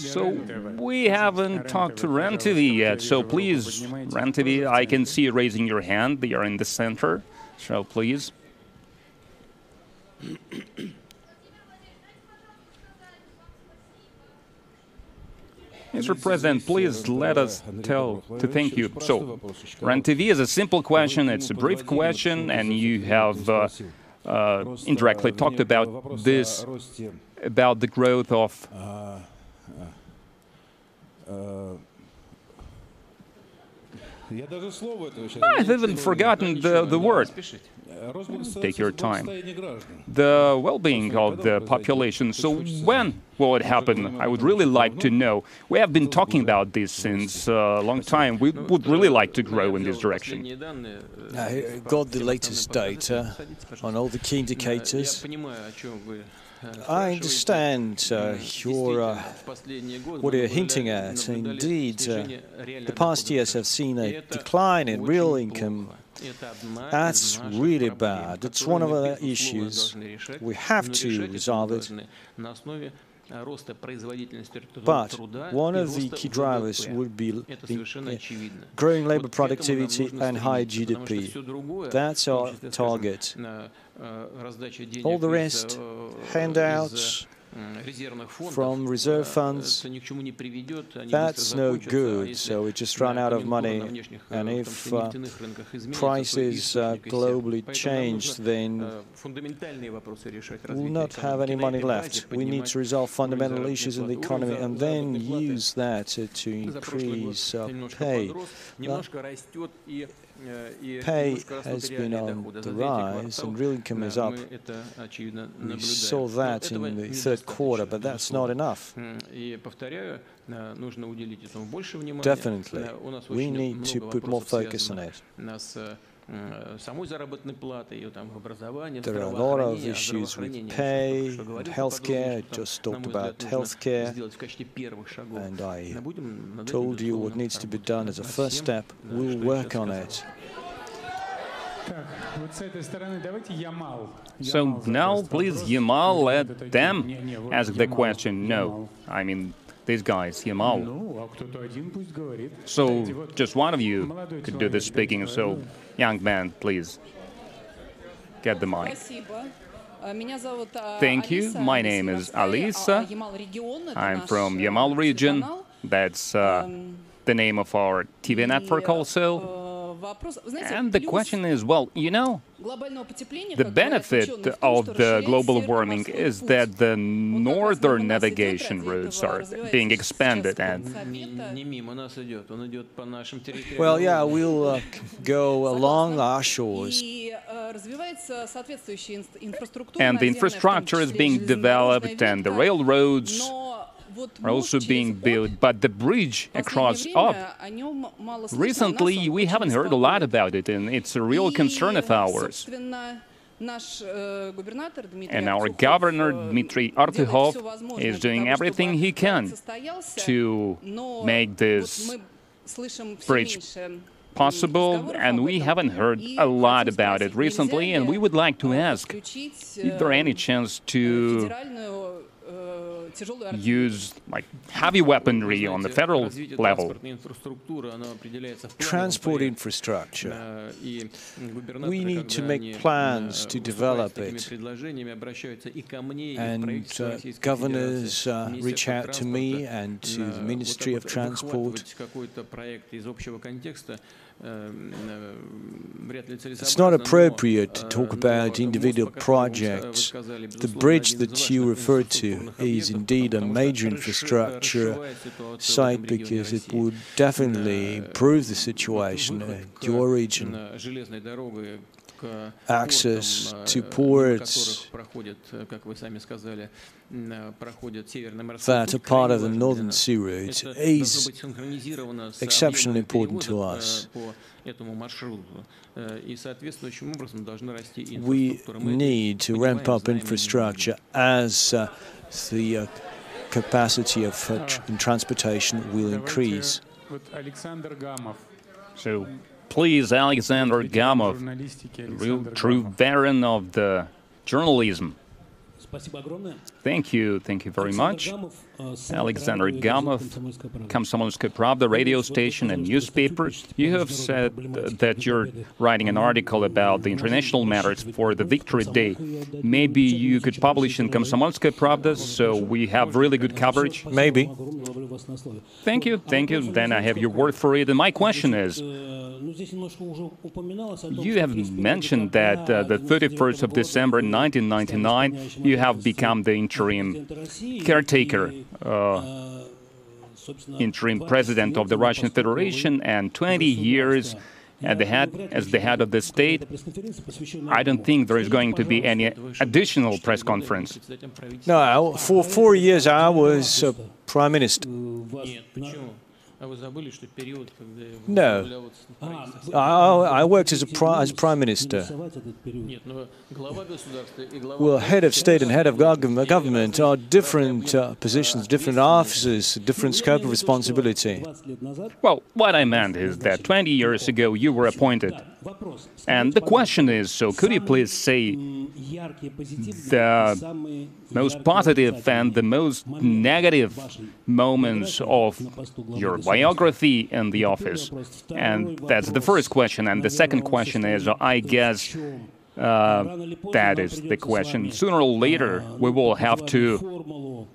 So we haven't talked to REN-TV yet, so please, REN-TV, I can see you raising your hand. They are in the center, so please. Mr. President, please let us tell to thank you. So, REN-TV is a simple question, it's a brief question, and you have uh, uh, Uh, indirectly talked about this, about the growth of uh, Ah, I've even forgotten the, the word. Take your time. The well-being of the population. So when will it happen? I would really like to know. We have been talking about this since a long time. We would really like to grow in this direction. I got the latest data on all the key indicators. I understand uh, your, uh, what you're hinting at. Indeed, uh, the past years have seen a decline in real income. That's really bad. It's one of the issues. We have to resolve it. But one of the key drivers would be growing labor productivity and high GDP. That's our target. All the rest, handouts, from reserve funds, that's no good. So we just run out of money. And if uh, prices uh, globally change, then we'll not have any money left. We need to resolve fundamental issues in the economy and then use that to increase uh, pay. Now, Pay has been on the rise and real income is up. We saw that in the third quarter, but that's not enough. Definitely, we need to put more focus on it. There are a lot of issues with pay and healthcare. I just talked about healthcare, and I told you what needs to be done as a first step. We'll work on it. So now, please, Yamal, let them ask the question. No, I mean, these guys, Yamal. So just one of you could do the speaking. So, young man, please, get the mic. Thank you. My name is Alisa. I'm from Yamal region. That's uh, the name of our TV network also. And the question is, well, you know, the benefit of the global warming is that the northern navigation routes are being expanded and well yeah we'll uh, go along our shores. and the infrastructure is being developed and the railroads are also being built, but the bridge across Ob, recently we haven't heard a lot about it, and it's a real concern of ours. And our governor, Dmitry Artyukhov, is doing everything he can to make this bridge possible, and we haven't heard a lot about it recently, and we would like to ask, is there any chance to use like heavy weaponry on the federal level. Transport infrastructure. We need to make plans to develop it. And uh, governors uh, reach out to me and to the Ministry of Transport. It's not appropriate to talk about individual projects. The bridge that you referred to is indeed a major infrastructure site because it would definitely improve the situation in uh, your region access to ports that are part of the Northern Sea Route is exceptionally important to us. We need to ramp up infrastructure as uh, the uh, capacity of uh, tr transportation will increase. So please, Alexander Gamov, real true veteran of the journalism. Thank you, thank you very much. Alexander Gamov, Komsomolskaya Pravda radio station and newspaper. You have said that you're writing an article about the international matters for the Victory Day. Maybe you could publish in Komsomolskaya Pravda so we have really good coverage? Maybe. Thank you, thank you. Then I have your word for it. And my question is, you have mentioned that uh, the 31st of December 1999, you have become the interim caretaker, uh, interim president of the Russian Federation, and 20 years at the head, as the head of the state, I don't think there is going to be any additional press conference. No, for four years I was uh, prime minister. No, I, I worked as a pri as prime minister. Well, head of state and head of government are different uh, positions, different offices, different scope of responsibility. Well, what I meant is that 20 years ago you were appointed. And the question is, so could you please say the most positive and the most negative moments of your biography in the office? And that's the first question. And the second question is, I guess, uh, that is the question. Sooner or later, we will have to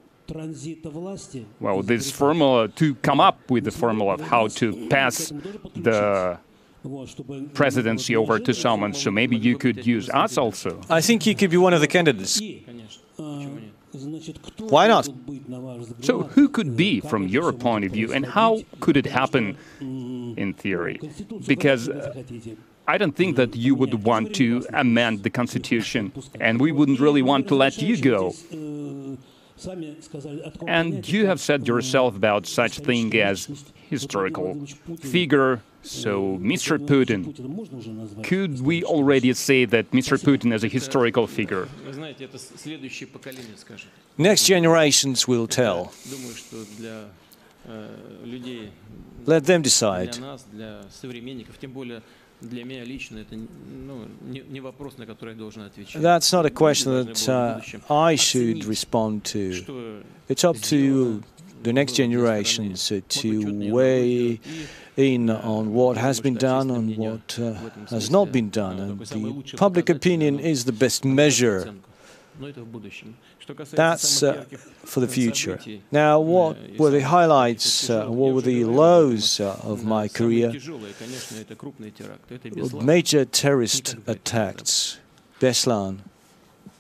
well, this formula, to come up with the formula of how to pass the presidency over to someone, so maybe you could use us also. I think you could be one of the candidates. Why not? So, who could be, from your point of view, and how could it happen in theory? Because uh, I don't think that you would want to amend the constitution, and we wouldn't really want to let you go. And you have said yourself about such thing as historical figure. So, Mr. Putin, could we already say that Mr. Putin is a historical figure? Next generations will tell. Let them decide. That's not a question that uh, I should respond to. It's up to the next generations to weigh in on what has been done and what uh, has not been done. And the public opinion is the best measure that's uh, for the future. Now, what were the highlights, uh, what were the lows uh, of my career? Major terrorist attacks, Beslan.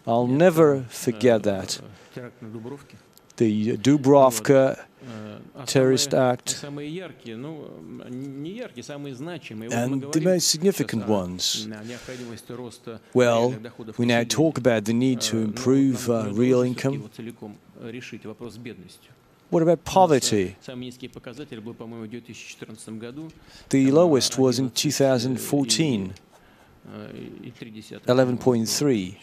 I'll never forget that. The Dubrovka terrorist act. and the most significant ones. Well, we now talk about the need to improve uh, real income. What about poverty? The lowest was in 2014, 11.3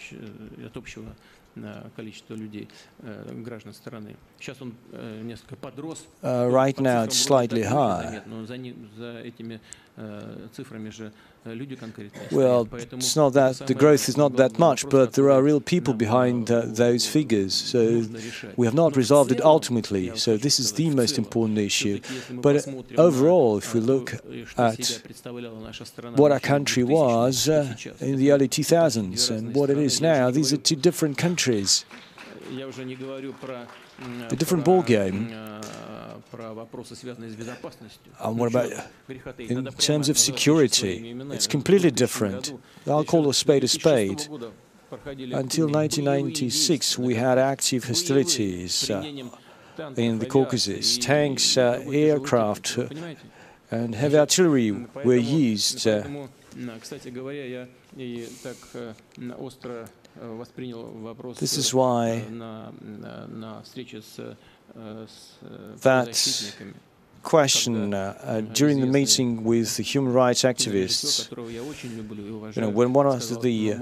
количество людей, граждан страны. Сейчас он несколько подрос. Uh, right now it's slightly high. Но за, за этими цифрами же Well, it's not that the growth is not that much, but there are real people behind uh, those figures. So we have not resolved it ultimately. So this is the most important issue. But overall, if we look at what our country was uh, in the early 2000s and what it is now, these are two different countries. A different ball game. And what about in terms of security? It's completely different. I'll call a spade a spade. Until 1996, we had active hostilities uh, in the Caucasus. Tanks, uh, aircraft, uh, and heavy artillery were used. Uh, this is why that question uh, uh, during the meeting with the human rights activists. You know, when one of the uh,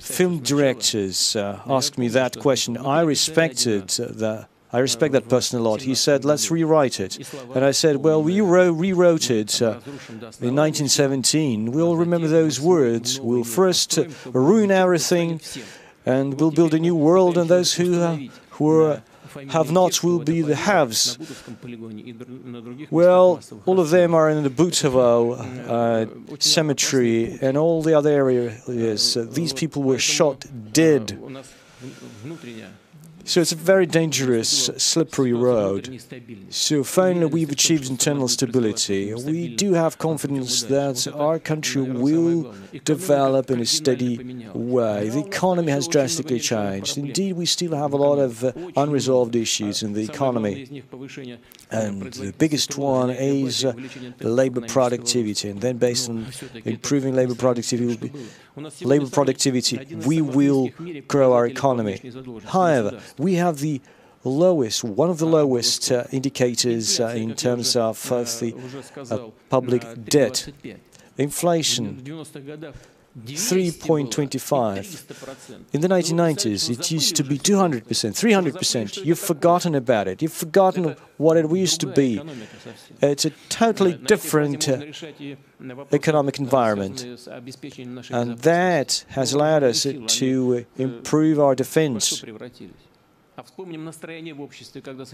film directors uh, asked me that question, I respected that. I respect that person a lot. He said, let's rewrite it. And I said, well, we rewrote it uh, in 1917. We'll remember those words. We'll first ruin everything, and we'll build a new world, and those who, uh, who are have-nots will be the haves. Well, all of them are in the Butovo uh, cemetery and all the other areas. Uh, these people were shot dead. So it's a very dangerous, slippery road. So finally, we've achieved internal stability. We do have confidence that our country will develop in a steady way. The economy has drastically changed. Indeed, we still have a lot of unresolved issues in the economy. And the biggest one is uh, labor productivity. And then based on improving labor productivity, labor productivity, we will grow our economy. However, we have the lowest, one of the lowest uh, indicators uh, in terms of uh, the public debt. Inflation 3.25. In the 1990s, it used to be 200%, 300%. You've forgotten about it. You've forgotten what it used to be. It's a totally different uh, economic environment. And that has allowed us to improve our defense.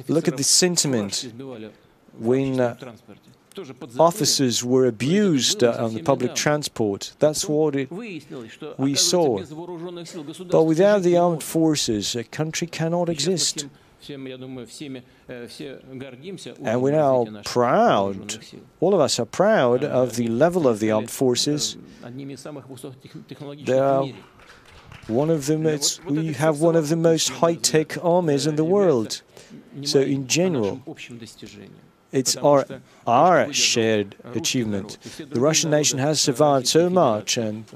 Look at the sentiment when uh, officers were abused uh, on the public transport. That's what it, we saw. But without the armed forces, a country cannot exist. And we're now proud, all of us are proud of the level of the armed forces. They are one of the most, we have one of the most high-tech armies in the world. So in general, it's our, our shared achievement. The Russian nation has survived so much, and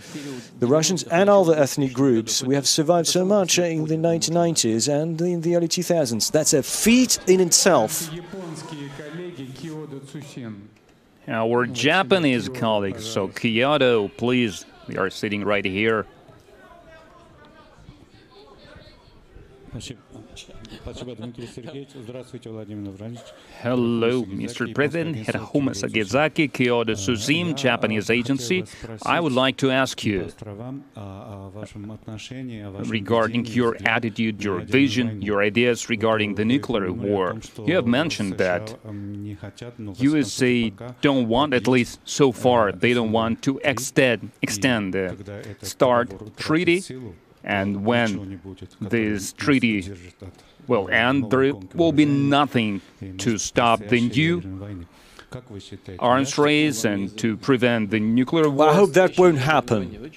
the Russians and all the ethnic groups, we have survived so much in the 1990s and in the early 2000s. That's a feat in itself. Our Japanese colleagues, so Kyodo, please, we are sitting right here. Hello, Mr. President. Hirahuma Sagezaki, Kyodo Suzim, Japanese agency. I would like to ask you regarding your attitude, your vision, your ideas regarding the nuclear war. You have mentioned that USA don't want, at least so far, they don't want to extend, extend the START treaty and when this treaty will end, there will be nothing to stop the new arms race and to prevent the nuclear war. I hope that won't happen.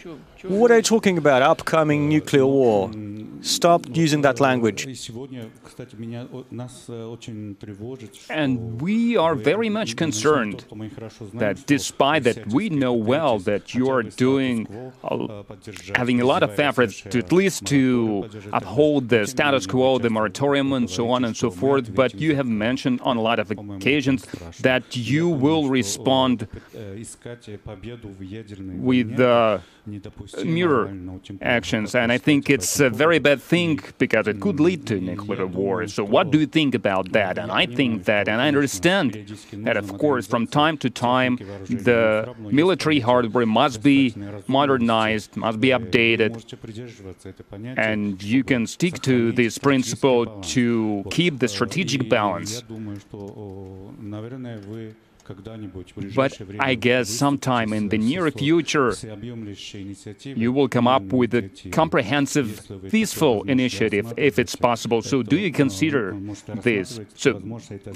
What are you talking about? Upcoming nuclear war? Stop using that language. And we are very much concerned that despite that we know well that you are doing, uh, having a lot of effort to at least to uphold the status quo, the moratorium and so on and so forth, but you have mentioned on a lot of occasions that you will respond with uh, mirror actions. And I think it's a very bad thing because it could lead to nuclear war. So what do you think about that? And I think that, and I understand that, of course, from time to time, the military hardware must be modernized, must be updated, and you can stick to this principle to keep the strategic balance. But I guess sometime in the near future, you will come up with a comprehensive, peaceful initiative, if it's possible. So, do you consider this? So,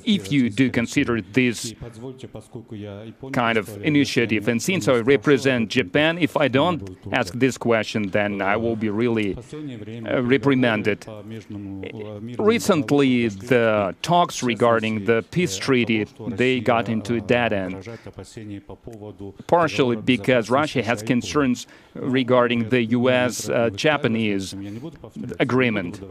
if you do consider this kind of initiative, and since I represent Japan, if I don't ask this question, then I will be really uh, reprimanded. Recently, the talks regarding the peace treaty they got into dead end, partially because Russia has concerns regarding the U.S.-Japanese uh, agreement,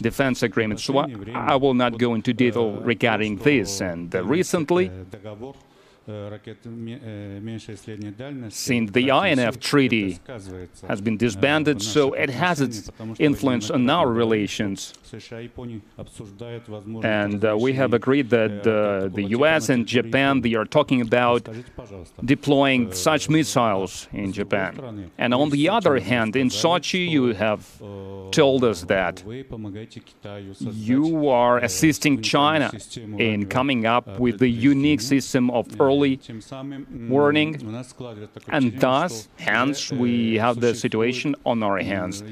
defense agreement. So I, I, will not go into detail regarding this. And uh, recently, since the INF treaty has been disbanded, so it has its influence on our relations. And uh, we have agreed that uh, the US and Japan, they are talking about deploying such missiles in Japan. And on the other hand, in Sochi, you have told us that you are assisting China in coming up with the unique system of early warning, and thus, hence, we have the situation on our hands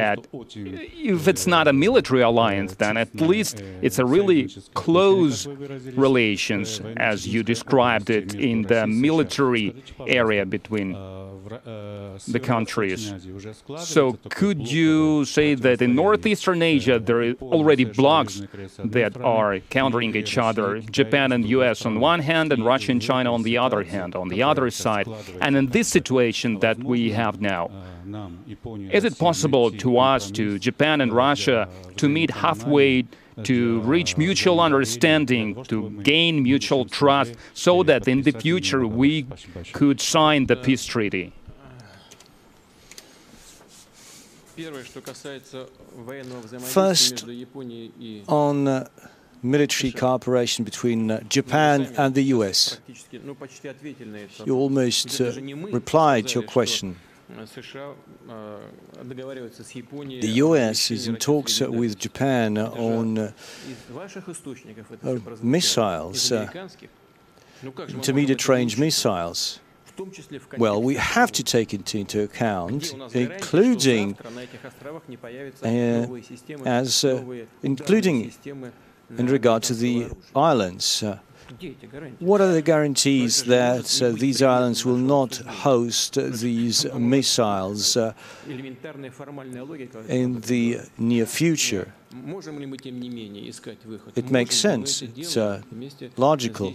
that if it's not a military alliance, then at least it's a really close relations, as you described it, in the military area between the countries. So could you say that in Northeastern Asia there are already blocs that are countering each other, Japan and US on one hand and Russia and China on the other hand, on the other side. And in this situation that we have now, is it possible to us, to Japan and Russia, to meet halfway to reach mutual understanding, to gain mutual trust, so that in the future we could sign the peace treaty? First, on uh, military cooperation between uh, Japan and the US. You almost uh, replied to your question. The US is in talks with Japan on uh, uh, missiles, uh, intermediate range missiles. Well, we have to take it into account, including uh, as uh, including in regard to the islands. Uh, what are the guarantees that uh, these islands will not host uh, these missiles uh, in the near future? It makes sense. It's uh, logical.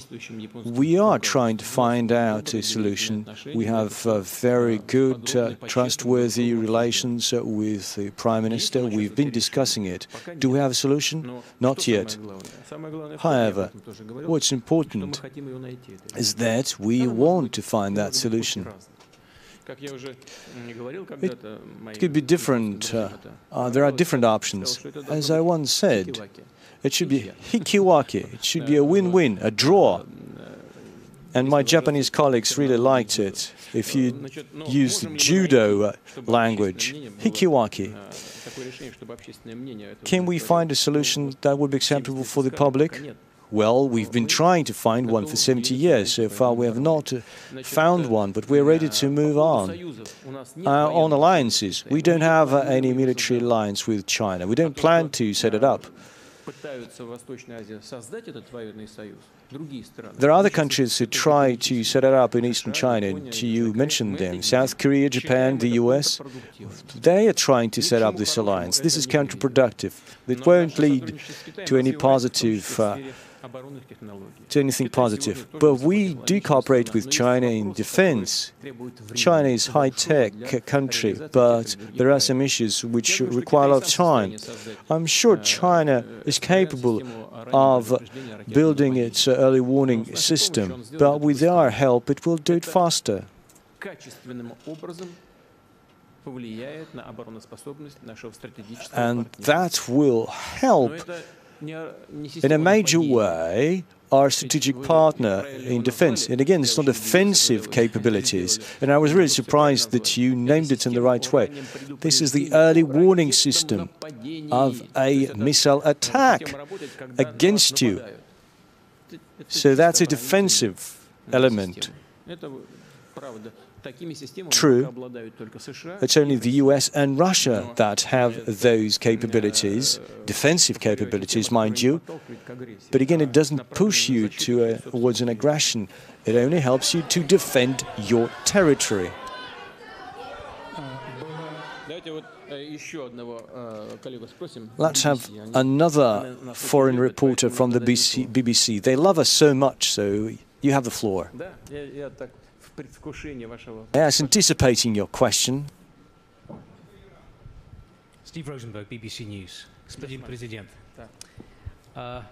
We are trying to find out a solution. We have uh, very good, uh, trustworthy relations uh, with the Prime Minister. We've been discussing it. Do we have a solution? Not yet. However, what's important is that we want to find that solution. It could be different. Uh, uh, there are different options. As I once said, it should be hikiwake. It should be a win-win, a draw. And my Japanese colleagues really liked it. If you use the judo uh, language, hikiwake. Can we find a solution that would be acceptable for the public? Well, we've been trying to find one for 70 years. So far, we have not uh, found one, but we're ready to move on. Uh, on alliances, we don't have uh, any military alliance with China. We don't plan to set it up. There are other countries who try to set it up in eastern China. You mentioned them South Korea, Japan, the US. They are trying to set up this alliance. This is counterproductive. It won't lead to any positive. Uh, to anything positive. But we do cooperate with China in defense. China is a high-tech country, but there are some issues which require a lot of time. I'm sure China is capable of building its early warning system, but with our help it will do it faster. And that will help in a major way our strategic partner in defense. And again, it's not offensive capabilities. And I was really surprised that you named it in the right way. This is the early warning system of a missile attack against you. So that's a defensive element. True, it's only the US and Russia that have those capabilities, defensive capabilities, mind you. But again, it doesn't push you to a, towards an aggression. It only helps you to defend your territory. Let's have another foreign reporter from the BBC. They love us so much, so you have the floor. Yes, anticipating your question. Steve Rosenberg, BBC News. Господин президент, uh,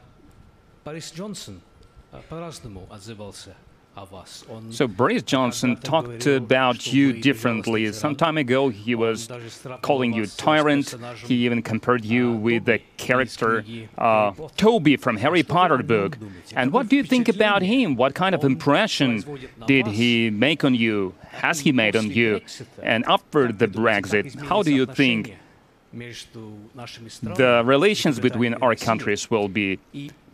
Boris Johnson so Boris Johnson talked about you differently. Some time ago, he was calling you a tyrant. He even compared you with the character uh, Dobby from Harry Potter book. And what do you think about him? What kind of impression did he make on you? Has he made on you? And after the Brexit, how do you think the relations between our countries will be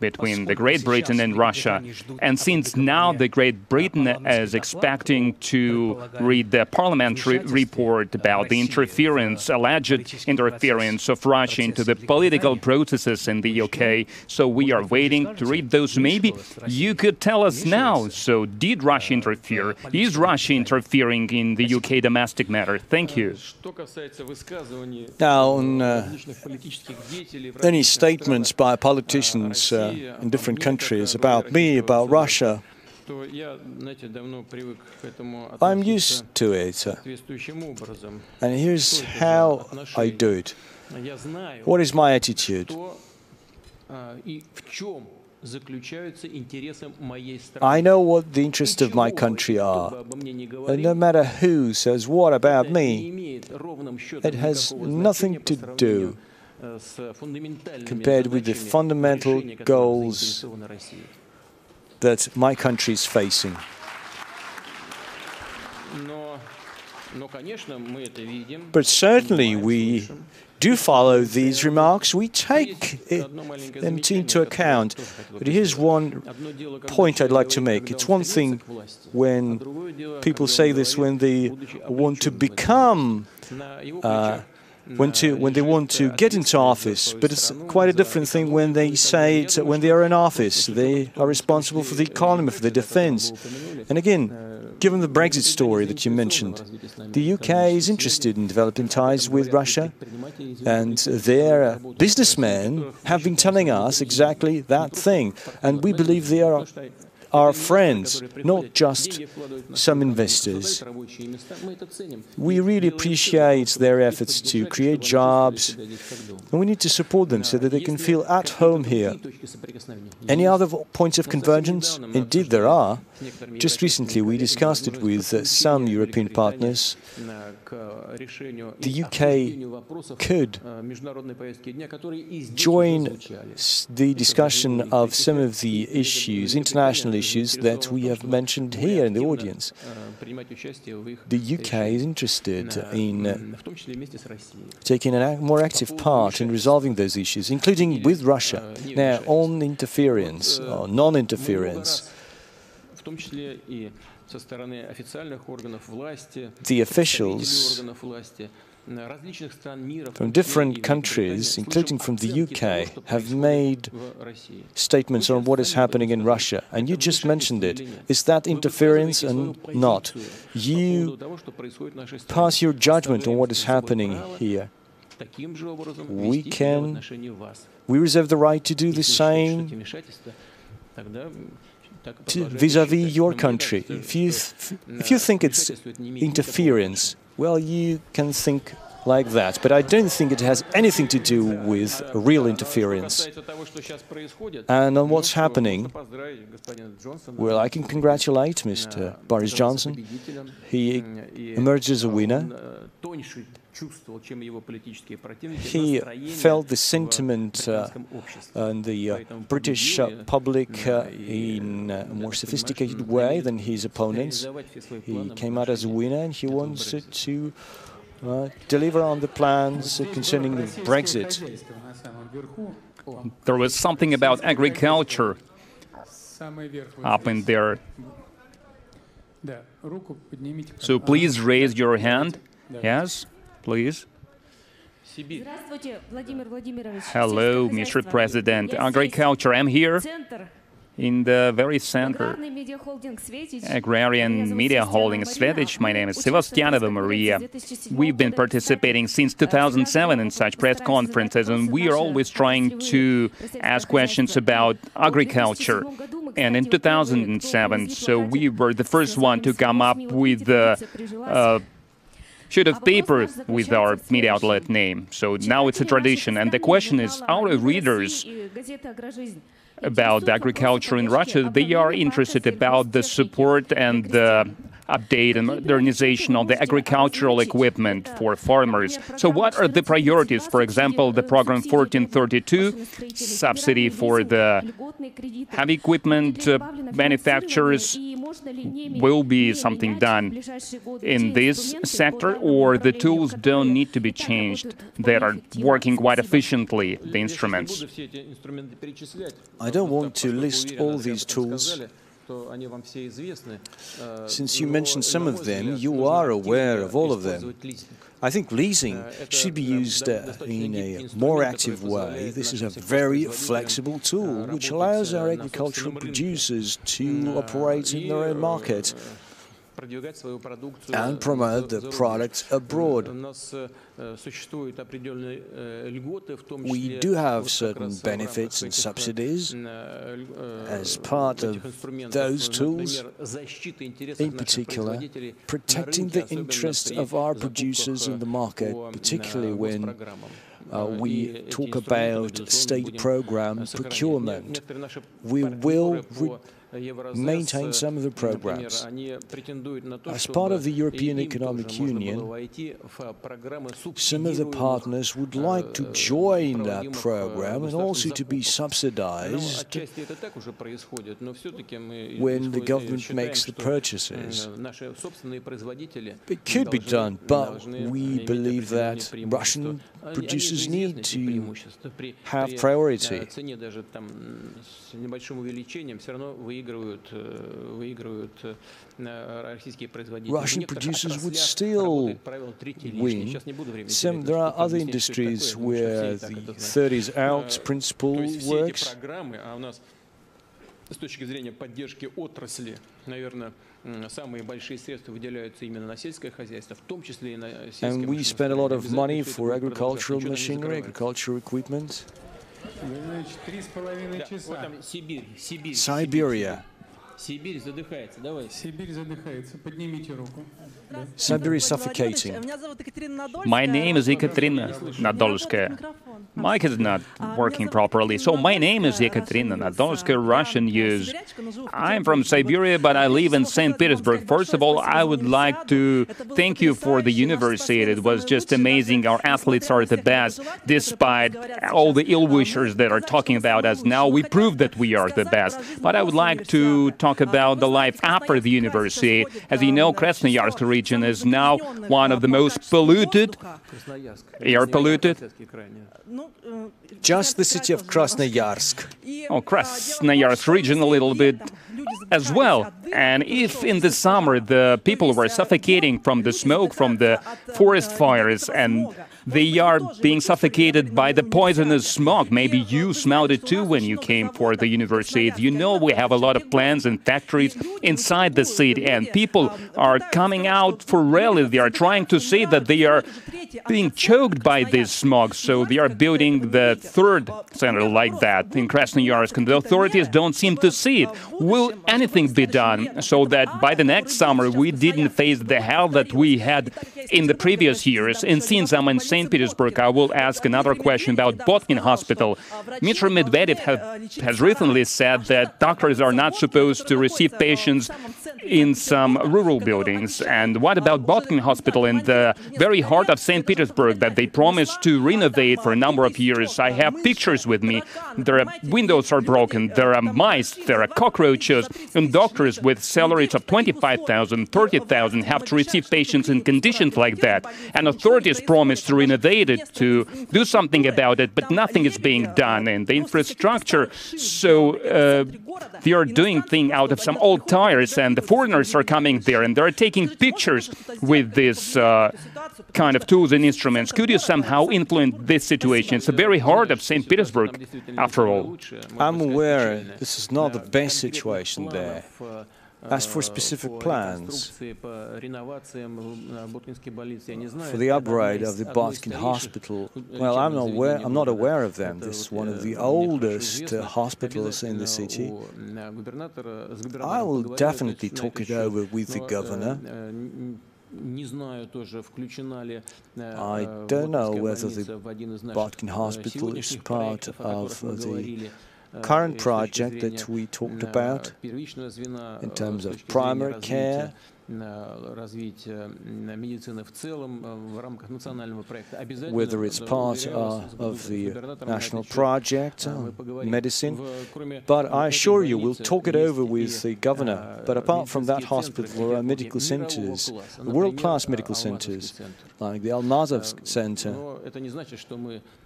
between the Great Britain and Russia. And since now the Great Britain is expecting to read the parliamentary report about the interference, alleged interference of Russia into the political processes in the UK, so we are waiting to read those. Maybe you could tell us now. So, did Russia interfere? Is Russia interfering in the UK domestic matter? Thank you. Now, on uh, any statements by politicians uh, in different countries about me, about Russia, I'm used to it. Uh, and here's how I do it. What is my attitude? I know what the interests of my country are. And no matter who says what about me, it has nothing to do compared with the fundamental goals that my country is facing. But certainly we do follow these remarks, we take it, them into account. But here's one point I'd like to make. It's one thing when people say this when they want to become uh, when to when they want to get into office, but it's quite a different thing when they say it when they are in office. They are responsible for the economy, for the defence. And again, given the Brexit story that you mentioned, the UK is interested in developing ties with Russia, and their businessmen have been telling us exactly that thing. And we believe they are our friends, not just some investors. We really appreciate their efforts to create jobs, and we need to support them so that they can feel at home here. Any other points of convergence? Indeed, there are. Just recently, we discussed it with some European partners. The UK could join the discussion of some of the issues, international issues that we have mentioned here in the audience. The UK is interested in э, taking a more active part in resolving those issues, including with Russia. Now, on interference or non-interference, the officials from different countries, including from the UK, have made statements on what is happening in Russia. And you just mentioned it. Is that interference and not? You pass your judgment on what is happening here. We can, we reserve the right to do the same vis-à-vis -vis your country. If you, if you think it's interference, well, you can think like that. But I don't think it has anything to do with real interference. And on what's happening, well, I can congratulate Mr. Boris Johnson. He emerges a winner. He felt the sentiment uh, in the uh, British uh, public uh, in a more sophisticated way than his opponents. He came out as a winner and he wanted to uh, deliver on the plans concerning the Brexit. There was something about agriculture up in there. So please raise your hand. Yes, please. Hello, Mr. President. Agriculture, I'm here in the very center. Agrarian Media Holding Svetich. My name is Sevastianova Maria. We've been participating since 2007 in such press conferences, and we are always trying to ask questions about agriculture. And in 2007, so we were the first one to come up with the uh, sheet of paper with our media outlet name. So now it's a tradition. And the question is, our readers about agriculture in Russia, they are interested about the support and the update and modernization of the agricultural equipment for farmers. So what are the priorities? For example, the program 1432, subsidy for the heavy equipment uh, manufacturers, will be something done in this sector or the tools don't need to be changed they are working quite efficiently the instruments i don't want to list all these tools since you mentioned some of them, you are aware of all of them. I think leasing should be used uh, in a more active way. This is a very flexible tool which allows our agricultural producers to operate in their own market and promote the products abroad. We do have certain benefits and subsidies as part of those tools, in particular, protecting the interests of our producers in the market, particularly when uh, we talk about state program procurement. We will maintain some of the programs. As part of the European Economic Union, some of the partners would like to join that program and also to be subsidized when the government makes the purchases. It could be done, but we believe that Russian producers need to have priority. Russian producers would still win. Some, there are other industries where the 30s out principle works. С точки зрения поддержки отрасли, наверное, самые большие средства выделяются именно на сельское хозяйство, в том числе и на сельское And we spend a lot of money for agricultural machinery, agricultural equipment. Ну, значит, три с половиной часа. Сибирь, Сибирь. Сибирь. Сибирь задыхается, давай. Сибирь задыхается, поднимите руку. Siberia is suffocating. My name is Ekaterina Nadolskaya. Mic is not working properly, so my name is Ekaterina Nadolskaya, Russian use. I'm from Siberia, but I live in St. Petersburg. First of all, I would like to thank you for the Universiade. It was just amazing. Our athletes are the best, despite all the ill wishers that are talking about us now. We proved that we are the best. But I would like to talk about the life after the Universiade. As you know, Krasnoyarsk region is now one of the most polluted, air polluted just the city of Krasnoyarsk. Oh, Krasnoyarsk region a little bit as well. And if in the summer the people were suffocating from the smoke from the forest fires and they are being suffocated by the poisonous smog. Maybe you smelled it too when you came for the Universiade. You know we have a lot of plants and factories inside the city, and people are coming out for rally. They are trying to say that they are being choked by this smog, so they are building the third center like that in Krasnoyarsk, and the authorities don't seem to see it. Will anything be done so that by the next summer we didn't face the hell that we had in the previous years? And since I'm in St. Petersburg, I will ask another question about Botkin Hospital. Dmitry Medvedev have, has recently said that doctors are not supposed to receive patients in some rural buildings. And what about Botkin Hospital in the very heart of St. Petersburg that they promised to renovate for a number of years? I have pictures with me. Their windows are broken, there are mice, there are cockroaches, and doctors with salaries of 25,000, 30,000 have to receive patients in conditions like that. And authorities promised to renovate it, to do something about it, but nothing is being done. And the infrastructure, so uh, they are doing things out of some old tires, and the foreigners are coming there and they're taking pictures with this uh, kind of tools and instruments. Could you somehow influence this situation? It's the very heart of St. Petersburg, after all. I'm aware this is not the best situation there. As for specific plans. for the upgrade of the Botkin Hospital, well, I'm not aware, I'm not aware of them. This is one of the oldest uh, hospitals in the city. I will definitely talk it over with the governor. I don't know whether the Botkin Hospital is part of the current project that we talked about in terms of primary care, whether it's part uh, of the national project, uh, medicine. But I assure you, we'll talk it over with the governor. But apart from that hospital, there are medical centers, world-class medical centers, like the Almazov Center.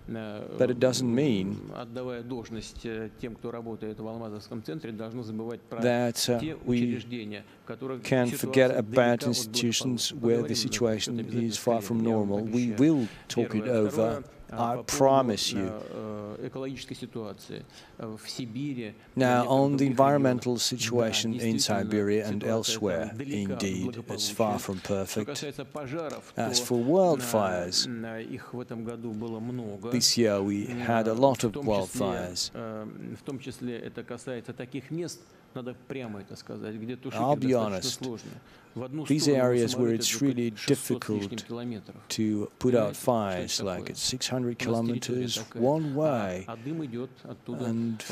But it doesn't mean that uh, we can forget about institutions where the situation is far from normal. We will talk it over I promise you. Now, on the environmental situation in Siberia and elsewhere, indeed, it's far from perfect. As for wildfires, this year we had a lot of wildfires. I'll be honest, these areas where it's really difficult to put out fires, like at 600 kilometers one way, and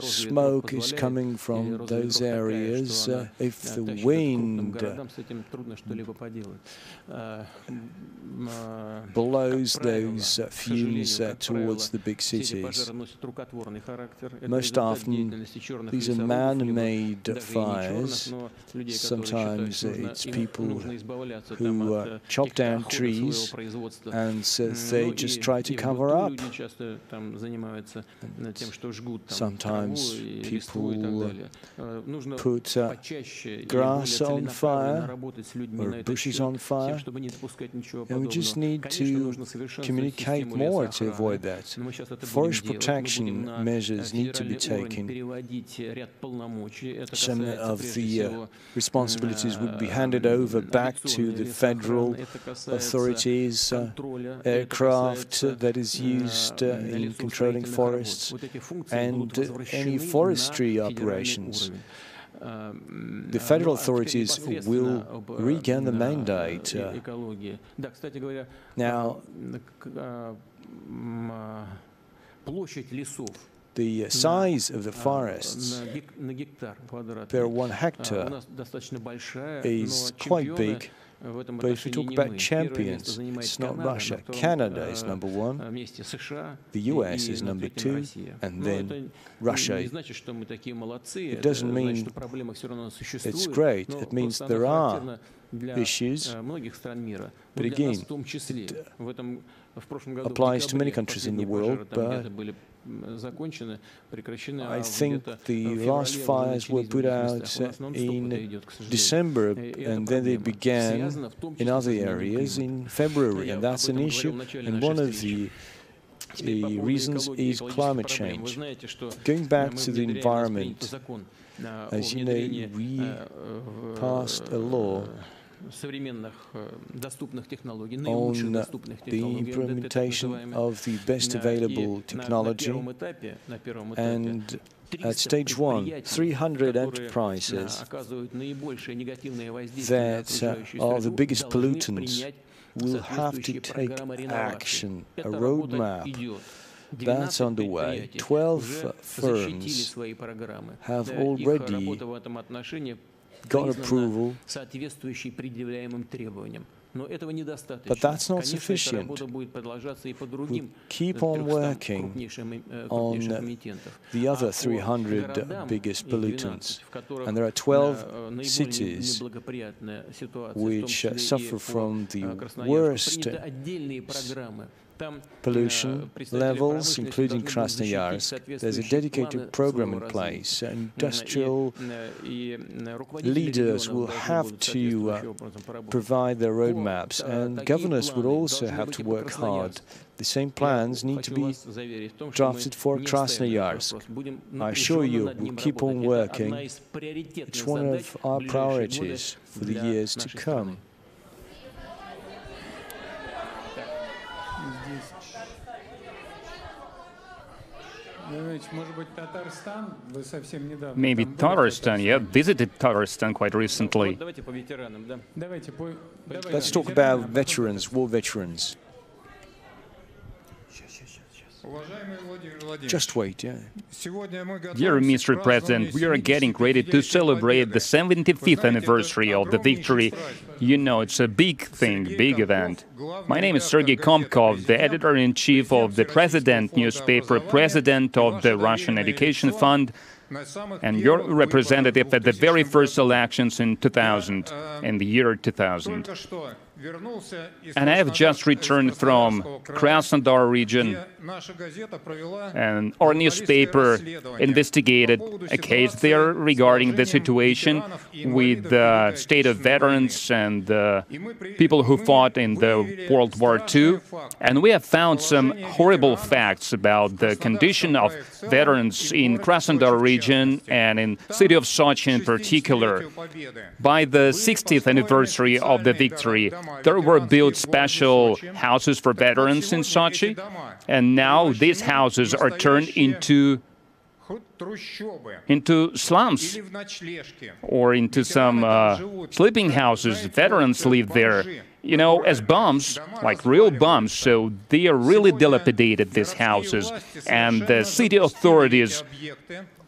smoke is coming from those areas. Uh, if the wind blows those uh, fumes uh, towards the big cities, most often these are man-made fires, sometimes sometimes it's people who uh, chop down trees and they just try to cover up. sometimes people put uh, grass on fire or bushes on fire, and we just need to communicate more to avoid that. Forest protection measures need to be taken. Some of the uh, would be handed over back to the federal authorities, uh, aircraft that is used uh, in controlling forests, and any forestry operations. The federal authorities will regain the mandate. Uh, now, the size of the forests per one hectare. Is quite big. But if we talk about champions, it's not Russia. Canada is number one, the US is number two, and then Russia. It doesn't mean it's great, it means there are issues, but again, applies to many countries in the world, but I think the last fires were put out in December and then they began in other areas in February, and that's an issue. And one of the the reasons is climate change. Going back to the environment, as you know, we passed a law on the implementation of the best available technology and at stage one, 300 enterprises that uh, are the biggest pollutants will have to take action, a roadmap that's underway. 12 firms have already got approval, but that's not sufficient. We keep on working on the other 300 biggest pollutants, and there are 12 cities which suffer from the worst pollution levels, including Krasnoyarsk. There's a dedicated program in place. Industrial leaders will have to uh, provide their roadmaps, and governors will also have to work hard. The same plans need to be drafted for Krasnoyarsk. I assure you, we'll keep on working. It's one of our priorities for the years to come. Maybe Tatarstan, yeah, visited Tatarstan quite recently. Let's talk about veterans, war veterans. Just wait, yeah. Dear Mr. President, we are getting ready to celebrate the 75th anniversary of the victory. You know, it's a big thing, big event. My name is Sergei Komkov, the editor-in-chief of the President newspaper, president of the Russian Education Fund, and your representative at the very first elections in 2000, in the year 2000. And I have just returned from Krasnodar region, and our newspaper investigated a case there regarding the situation with the state of veterans and the people who fought in the World War II. And we have found some horrible facts about the condition of veterans in Krasnodar region and in city of Sochi in particular. By the 60th anniversary of the victory, there were built special houses for veterans in Sochi, and now these houses are turned into into slums or into some uh, sleeping houses. Veterans live there, you know, as bums, like real bums. So they are really dilapidated, these houses. And the city authorities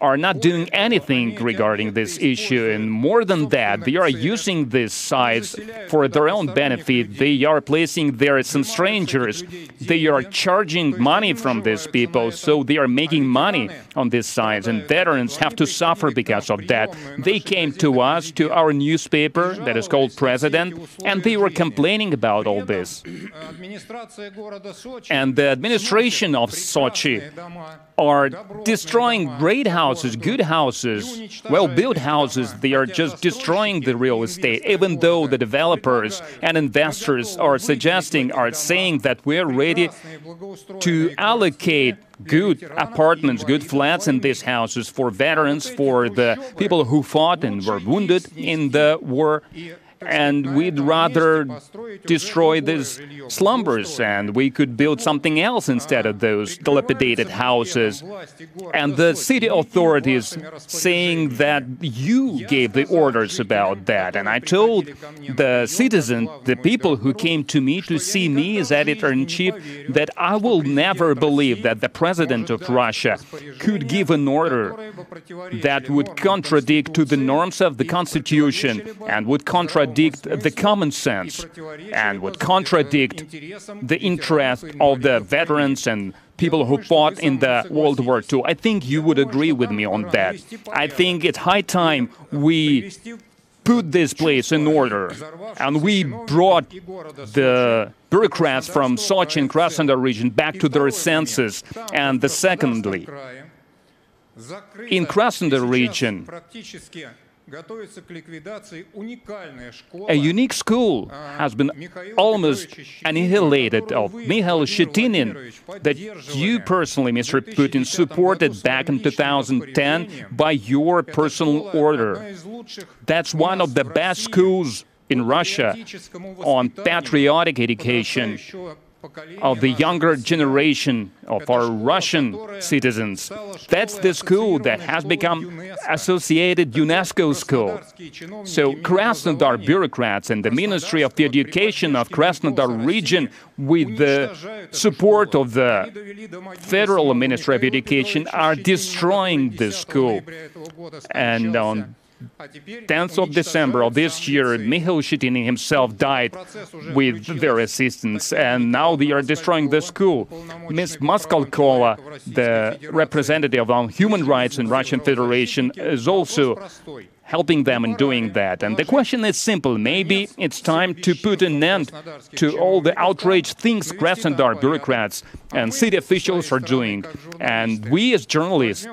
are not doing anything regarding this issue. And more than that, they are using these sites for their own benefit. They are placing there some strangers. They are charging money from these people, so they are making money on these sites. And veterans have to suffer because of that. They came to us, to our newspaper that is called President, and they were complaining about all this. And the administration of Sochi are destroying great houses, good houses, well-built houses. They are just destroying the real estate, even though the developers and investors are suggesting, are saying that we're ready to allocate good apartments, good flats in these houses for veterans, for the people who fought and were wounded in the war and we'd rather destroy these slumbers and we could build something else instead of those dilapidated houses. And the city authorities saying that you gave the orders about that. And I told the citizens, the people who came to me to see me as editor-in-chief, that I will never believe that the president of Russia could give an order that would contradict to the norms of the constitution and would contradict contradict the common sense and would contradict the interest of the veterans and people who fought in the World War II. I think you would agree with me on that. I think it's high time we put this place in order and we brought the bureaucrats from Sochi and Krasnodar region back to their senses. And the secondly, in Krasnodar region, a unique school has been almost annihilated of Mikhail Shchetinin that you personally, Mr. Putin, supported back in 2010 by your personal order. That's one of the best schools in Russia on patriotic education of the younger generation of our Russian citizens. That's the school that has become associated UNESCO school. So Krasnodar bureaucrats and the Ministry of the Education of Krasnodar region with the support of the Federal Ministry of Education are destroying the school. And on 10th of December of this year, Mikhail Shchetinin himself died with their assistance, and now they are destroying the school. Ms. Moskalkova, the representative on human rights in Russian Federation, is also helping them in doing that. And the question is simple. Maybe it's time to put an end to all the outrage things Krasnodar bureaucrats and city officials are doing. And we as journalists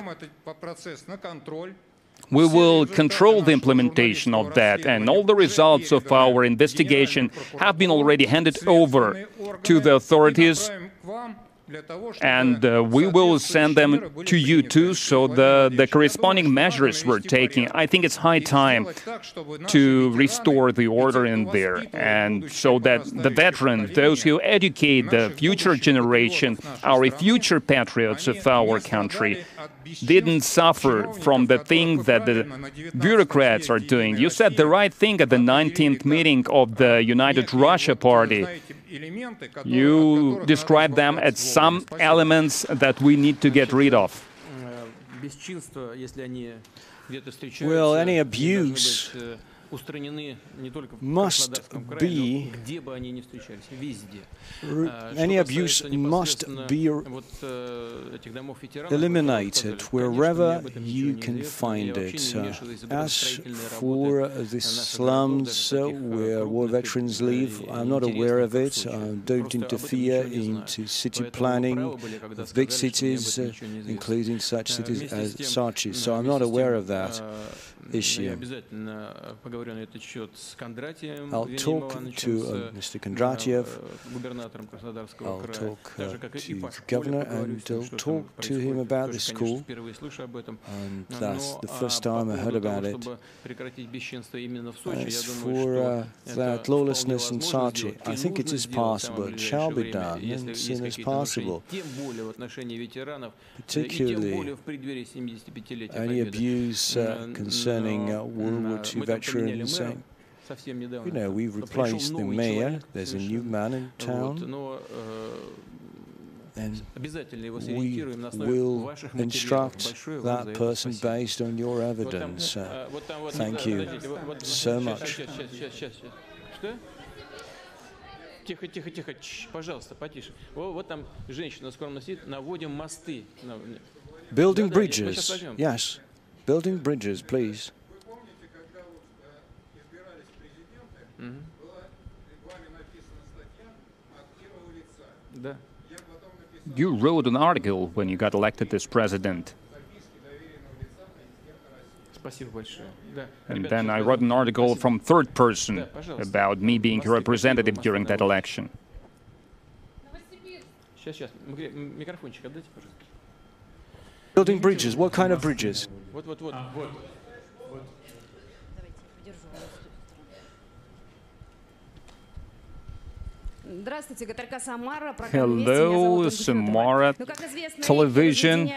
we will control the implementation of that, and all the results of our investigation have been already handed over to the authorities and uh, we will send them to you too, so the, the corresponding measures we're taking. I think it's high time to restore the order in there, and so that the veterans, those who educate the future generation, our future patriots of our country, didn't suffer from the thing that the bureaucrats are doing. You said the right thing at the 19th meeting of the United Russia Party. You described them as some elements that we need to get rid of. Well, any abuse must be any abuse must be eliminated wherever you can find it. Uh, as for the slums uh, where war veterans live, I'm not aware of it. I don't interfere into city planning of big cities, uh, including such cities as Sochi. So I'm not aware of that issue. I'll talk to uh, Mr. Kondratiev, I'll talk uh, to the governor and I'll talk to him about the school. And that's the first time I heard about it. As for uh, that lawlessness in Sochi, I think it is possible, it shall be done as soon as possible. Particularly any abuse uh, concerning uh, World War II veterans. You know, we've replaced the mayor, there's a new man in town, and we will instruct that person based on your evidence. Uh, thank you so much. Тихо, тихо, тихо, пожалуйста, потише. Вот там женщина скромно сидит, наводим мосты. Building bridges, yes. Building bridges, please. Mm-hmm. You wrote an article when you got elected as president. And then I wrote an article from third person about me being a representative during that election. Building bridges, what kind of bridges? Ah. Hello, Samara television.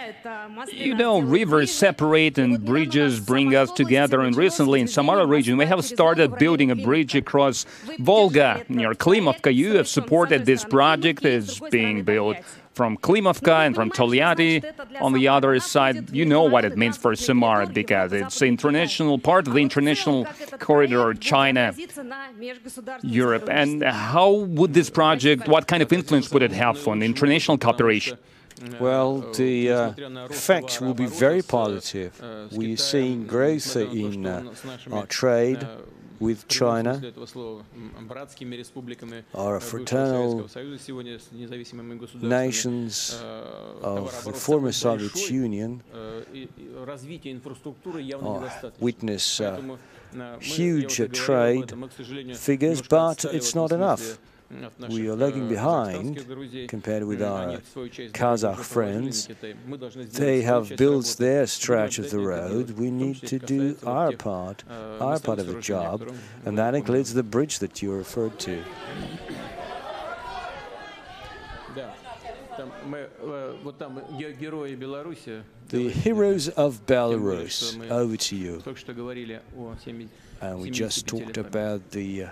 You know, rivers separate and bridges bring us together. And recently in Samara region, we have started building a bridge across Volga near Klimovka. You have supported this project. It's being built from Klimovka and from Tolyatti. On the other side, you know what it means for Samara because it's international part of the international corridor, China, Europe. And how would this project, what kind of influence would it have on international cooperation? Well, the uh, will be very positive. We are seeing growth in uh, our trade with China, our fraternal nations of the former Soviet Union witness uh, huge trade figures, but it's not enough we are lagging behind compared with our Kazakh friends. They have built their stretch of the road. We need to do our part, our part of the job, and that includes the bridge that you referred to. The heroes of Belarus, over to you. And we just talked about the uh,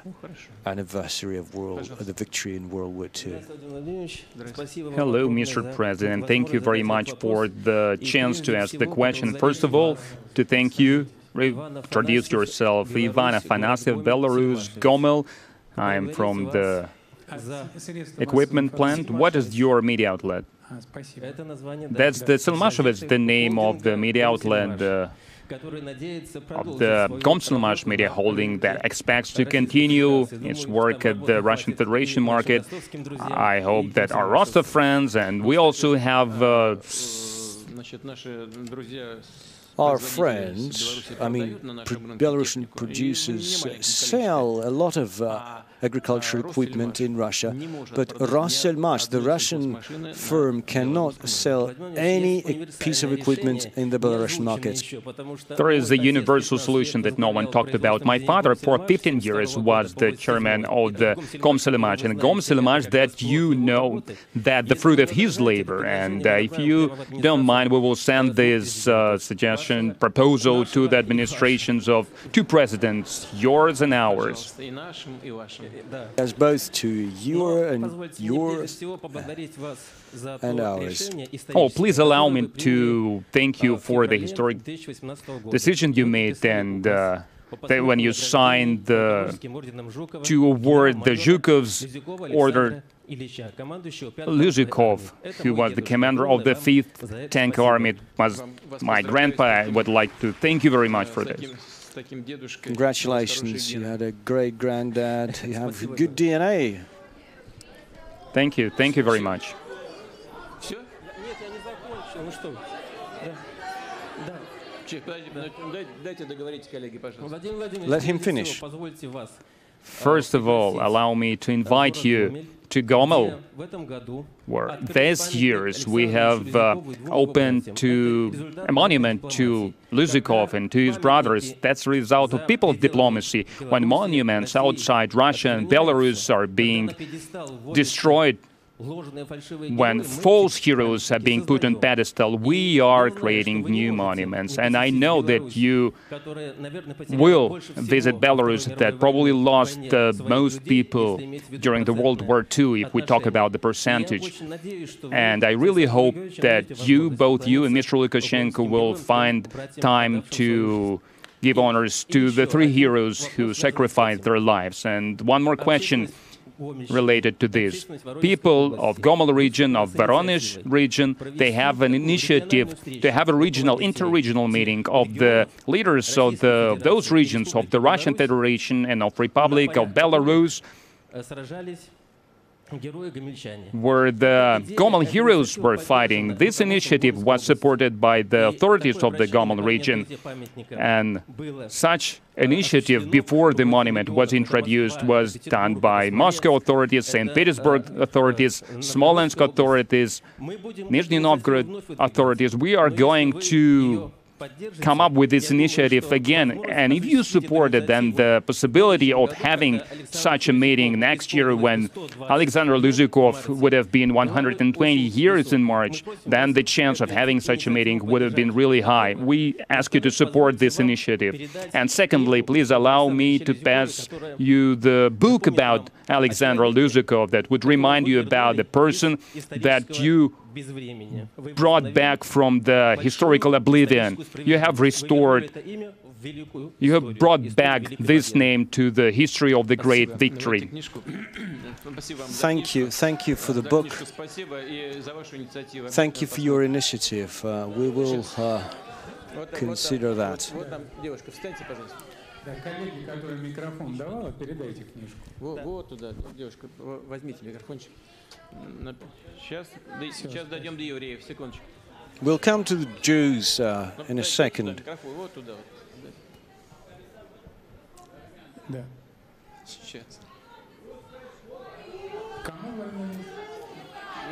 anniversary of world, uh, the victory in World War II. Hello, Mr. President. Thank you very much for the chance to ask the question. First of all, to thank you, introduce yourself, Ivan Afanasyev, Belarus, Gomel. I'm from the equipment plant. What is your media outlet? That's the Silmashovets, the name of the media outlet. Uh, of the Gomselmash Media Holding that expects to continue its work at the Russian Federation market. I hope that our Rostov friends and we also have uh, our friends, I mean, Belarusian producers sell a lot of uh, agricultural equipment in Russia, but Rostselmash, the Russian firm, cannot sell any piece of equipment in the Belarusian markets. There is a universal solution that no one talked about. My father, for 15 years, was the chairman of the Gomselmash, and Gomselmash that you know that the fruit of his labor. And uh, if you don't mind, we will send this uh, suggestion proposal to the administrations of two presidents, yours and ours. As both to your and yours and ours. Oh, please allow me to thank you for the historic decision you made and uh, that when you signed the, to award the Zhukov's order Lizyukov, who was the commander of the 5th Tank Army, was my grandpa. I would like to thank you very much for this. Congratulations, you had a great granddad, you have good DNA. Thank you, thank you very much. Let him finish. First of all, allow me to invite you to Gomel, where this year we have uh, opened to a monument to Lizyukov and to his brothers. That's the result of people's diplomacy. When monuments outside Russia and Belarus are being destroyed when false heroes are being put on pedestal, we are creating new monuments. And I know that you will visit Belarus that probably lost uh, most people during the World War II, if we talk about the percentage. And I really hope that you, both you and Mr. Lukashenko, will find time to give honors to the three heroes who sacrificed their lives. And one more question related to this. People of Gomel region, of Voronezh region, they have an initiative to have a regional, inter-regional meeting of the leaders of the, those regions of the Russian Federation and of Republic of Belarus where the Gomel heroes were fighting. This initiative was supported by the authorities of the Gomel region, and such initiative before the monument was introduced was done by Moscow authorities, St. Petersburg authorities, Smolensk authorities, Nizhny Novgorod authorities. We are going to come up with this initiative again. And if you support it, then the possibility of having such a meeting next year when Alexander Lizyukov would have been 120 years in March, then the chance of having such a meeting would have been really high. We ask you to support this initiative. And secondly, please allow me to pass you the book about Alexander Lizyukov that would remind you about the person that you brought back from the historical oblivion. You have restored, you have brought back this name to the history of the great victory. Thank you. Thank you for the book. Thank you for your initiative. Uh, we will uh, consider that. Да, коллеги, которым микрофон давала, передайте книжку. Вот, вот туда, девушка, возьмите микрофончик. Сейчас, сейчас дойдем до евреев, секундочку. We'll come to the Jews uh, in a second. Вот туда. Да. Сейчас. Кому война?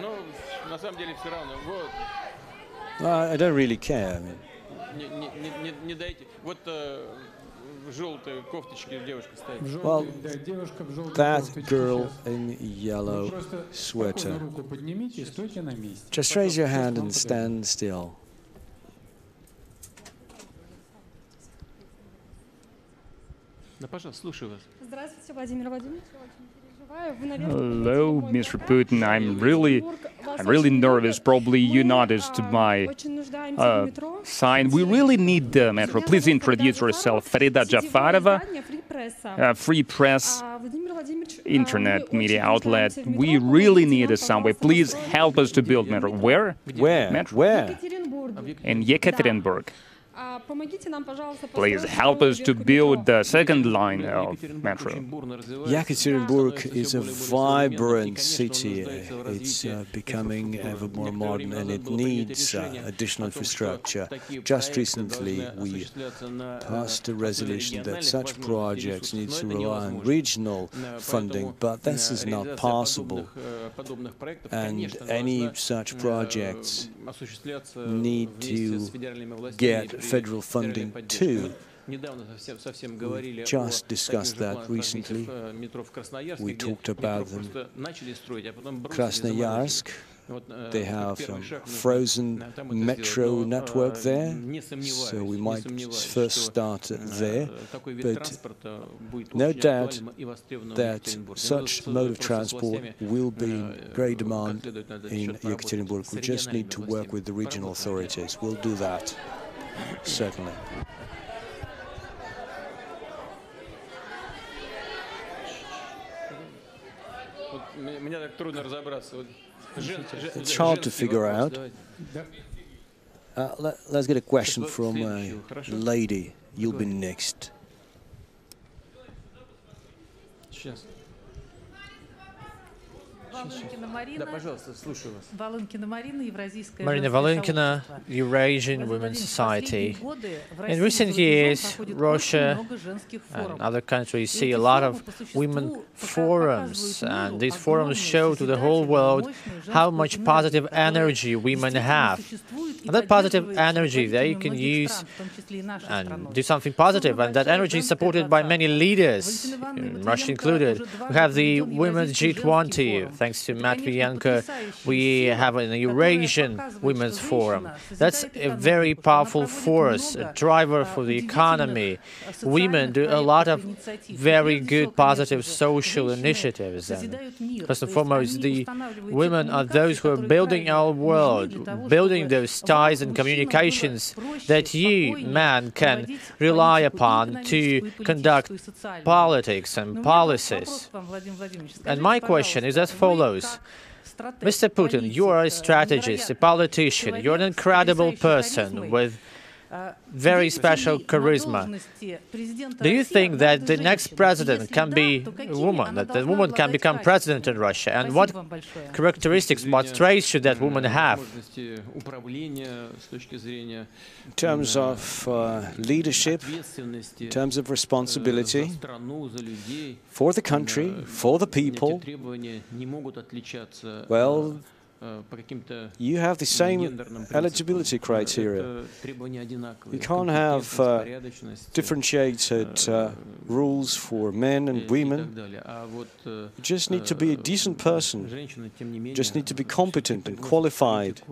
Ну, на самом деле все равно. Вот. I don't really care. I mean. Не, не, не, не дайте. Вот желтой кофточке девушка стоит. Well, that girl in yellow sweater. Just raise your hand and stand still. Да, пожалуйста, слушаю вас. Здравствуйте, Владимир Владимирович. Hello, Mr. Putin. I'm really, I'm really nervous. Probably you noticed my uh, sign. We really need the metro. Please introduce yourself. Farida Jafarova, uh, Free Press, internet media outlet. We really need a subway. Please help us to build metro. Where? Where? Metro. Where? In Yekaterinburg. Please help us to build the second line of metro. Yekaterinburg is a vibrant city. It's uh, becoming ever more modern and it needs uh, additional infrastructure. Just recently, we passed a resolution that such projects need to rely on regional funding, but this is not possible. And any such projects need to get federal funding too. We just discussed that recently. We talked about them. Krasnoyarsk they have frozen metro network there, so we might first start there. But no doubt that such mode of transport will be in great demand in Yekaterinburg. We just need to work with the regional authorities. We'll do that, certainly. It's hard to figure out. Uh, let, us get a question from a lady. You'll be next. Marina Valenkina, Eurasian Women's Society. In recent years, Russia and other countries see a lot of women forums, and these forums show to the whole world how much positive energy women have. And that positive energy they can use and do something positive, and that energy is supported by many leaders, Russia included. We have the Women's G20, thanks to Matvienko, we have an Eurasian Women's Forum. That's a very powerful force, a driver for the economy. Women do a lot of very good, positive social initiatives. And first and foremost, the women are those who are building our world, building those ties and communications that you, man, can rely upon to conduct politics and policies. And my question is as follows. Mr. Putin, you are a strategist, a politician, you're an incredible person with very special charisma. Do you think that the next president can be a woman, that the woman can become president in Russia? And what characteristics, what traits should that woman have? In terms of uh, leadership, in terms of responsibility for the country, for the people, well, you have the same eligibility criteria. You can't have uh, differentiated uh, rules for men and women. You just need to be a decent person. You just need to be competent and qualified.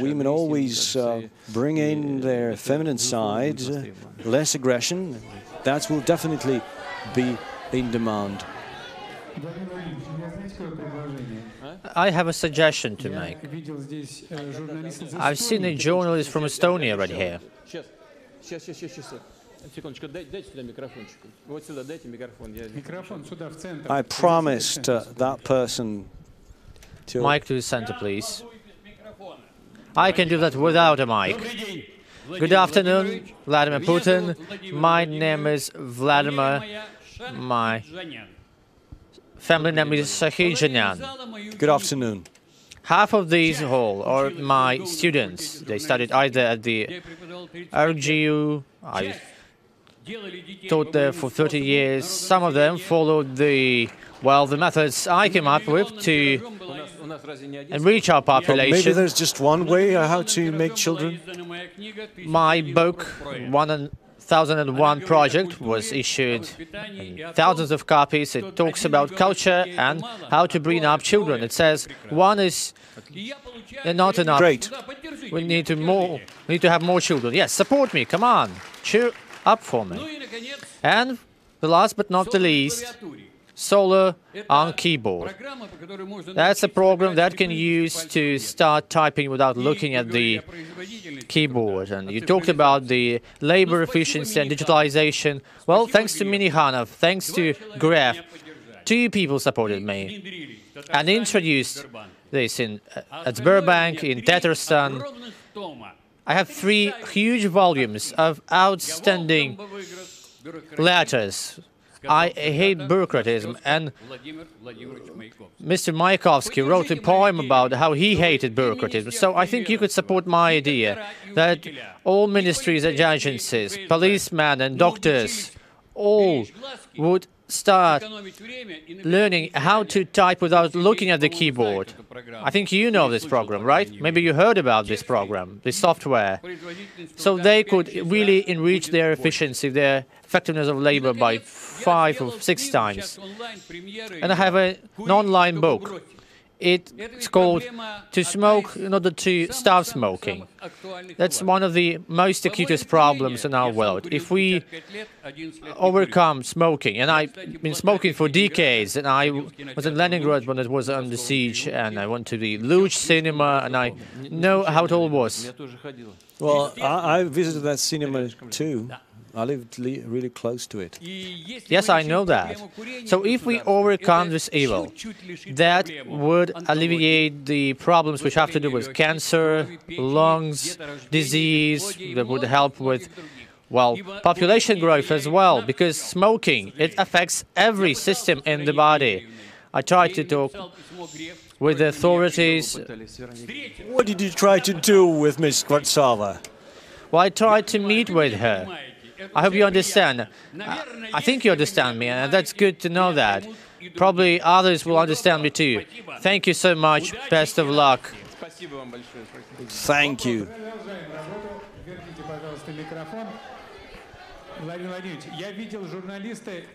Women always uh, bring in their feminine side, less aggression. That will definitely be in demand. I have a suggestion to make. I've seen a journalist from Estonia right here. I promised uh, that person to... Mic to the center, please. I can do that without a mic. Good afternoon, Vladimir Putin. My name is Vladimir. My family name is Shahidjanyan. Good afternoon. Half of these whole are my students. They studied either at the RGU, I taught there for 30 years. Some of them followed the, well, the methods I came up with to enrich our population. maybe there's just one way uh, how to make children. My book, One and 1001 project was issued thousands of copies. It talks about culture and how to bring up children. It says one is not enough. Great. We need to more. We need to have more children. Yes, support me. Come on, cheer up for me. And the last but not the least, Solo on keyboard. That's a program that can use to start typing without looking at the keyboard. And you talked about the labor efficiency and digitalization. Well, thanks to Minnikhanov, thanks to Gref, two people supported me and introduced this in uh, at Sberbank, in Tatarstan. I have three huge volumes of outstanding letters I hate bureaucratism, and Mr. Mayakovsky. Wrote a poem about how he hated bureaucratism. So I think you could support my idea that all ministries and agencies, policemen and doctors, all would start learning how to type without looking at the keyboard. I think you know this program, right? Maybe you heard about this program, this software. So they could really enrich their efficiency, their effectiveness of labor by five or six times. And I have a, an online book. It's called to smoke in order to stop smoking. That's one of the most acutest problems in our world. If we overcome smoking, and I've been smoking for decades, and I was in Leningrad when it was under siege, and I went to the Luch cinema, and I know how it all was. Well, I, I visited that cinema too. I lived really close to it. Yes, I know that. So if we overcome this evil, that would alleviate the problems which have to do with cancer, lungs, disease, that would help with well, population growth as well, because smoking, it affects every system in the body. I tried to talk with the authorities. What did you try to do with Ms. Skvortsova? Well, I tried to meet with her. I hope you understand. I think you understand me, and that's good to know that. Probably others will understand me too. Thank you so much. Best of luck. Thank you.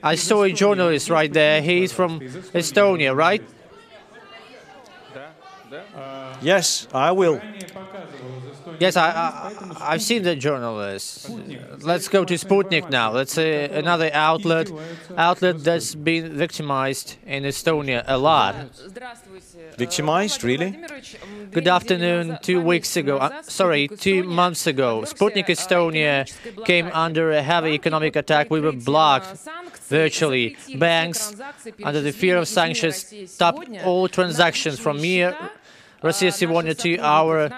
I saw a journalist right there. He's from Estonia, right? Yes, I will. Yes, I, I, have seen the journalists. Let's go to Sputnik now. Let's say another outlet, outlet that's been victimized in Estonia a lot. Victimized, really? Good afternoon. Two weeks ago, uh, sorry, two months ago, Sputnik Estonia came under a heavy economic attack. We were blocked virtually. Banks, under the fear of sanctions, stopped all transactions from mere uh, Russia wanted to our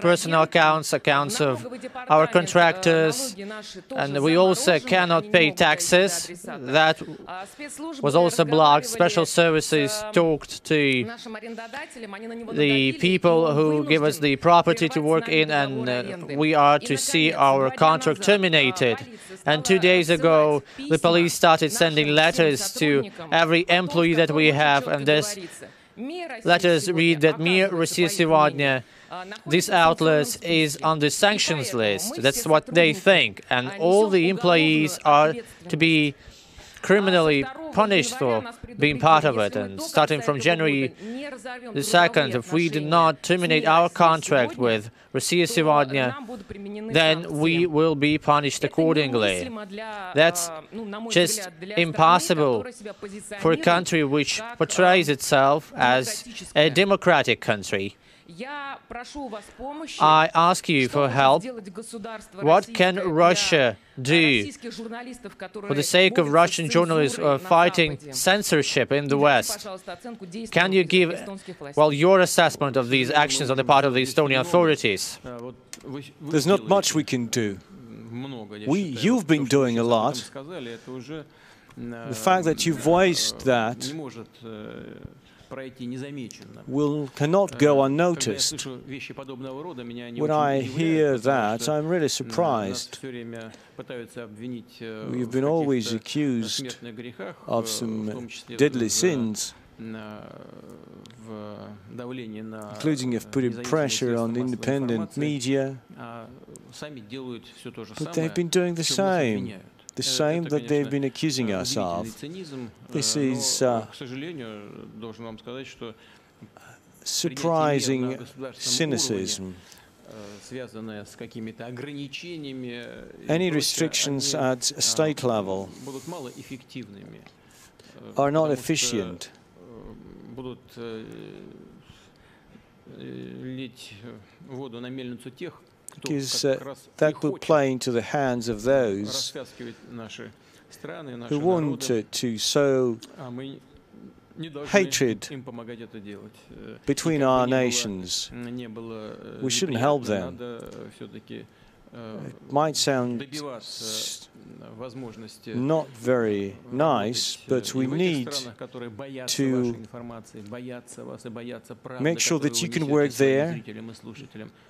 personal accounts, accounts of our contractors, and we also cannot pay taxes. That was also blocked. Special services talked to the people who give us the property to work in, and uh, we are to see our contract terminated. And two days ago, the police started sending letters to every employee that we have, and this let us read that Mir Россия сегодня this outlet is on the sanctions list. That's what they think. And all the employees are to be criminally punished for being part of it. And starting from January the 2nd, if we do not terminate our contract with Россия сегодня, then we will be punished accordingly. That's just impossible for a country which portrays itself as a democratic country. I ask you for help. What can Russia do for the sake of Russian journalists uh, fighting censorship in the West? Can you give, well, your assessment of these actions on the part of the Estonian authorities? There's not much we can do. We, you've been doing a lot. The fact that you voiced that will cannot go unnoticed. When I hear that, I'm really surprised. We've been always accused of some deadly sins, including of putting pressure on independent media, but they've been doing the same the same that they've been accusing us of. This is uh, surprising cynicism. Any restrictions at state level are not efficient because uh, that will play into the hands of those who want to sow hatred between our nations. We shouldn't help them. It might sound not very nice, but we need to make sure that you can work there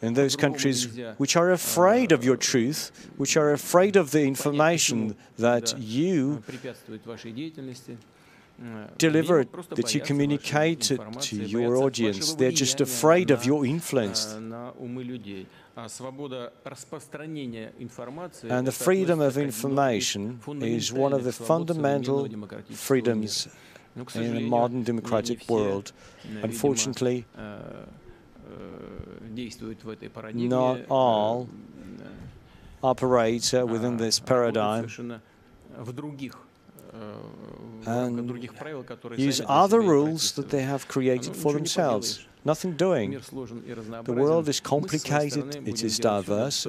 in those countries which are afraid of your truth, which are afraid of the information that you deliver, that you communicate to your audience. They're just afraid of your influence. And the freedom of information is one of the fundamental freedoms in a modern democratic world. Unfortunately, not all operate э, within this paradigm. and use other rules that they have created for themselves. Nothing doing. The world is complicated, it is diverse.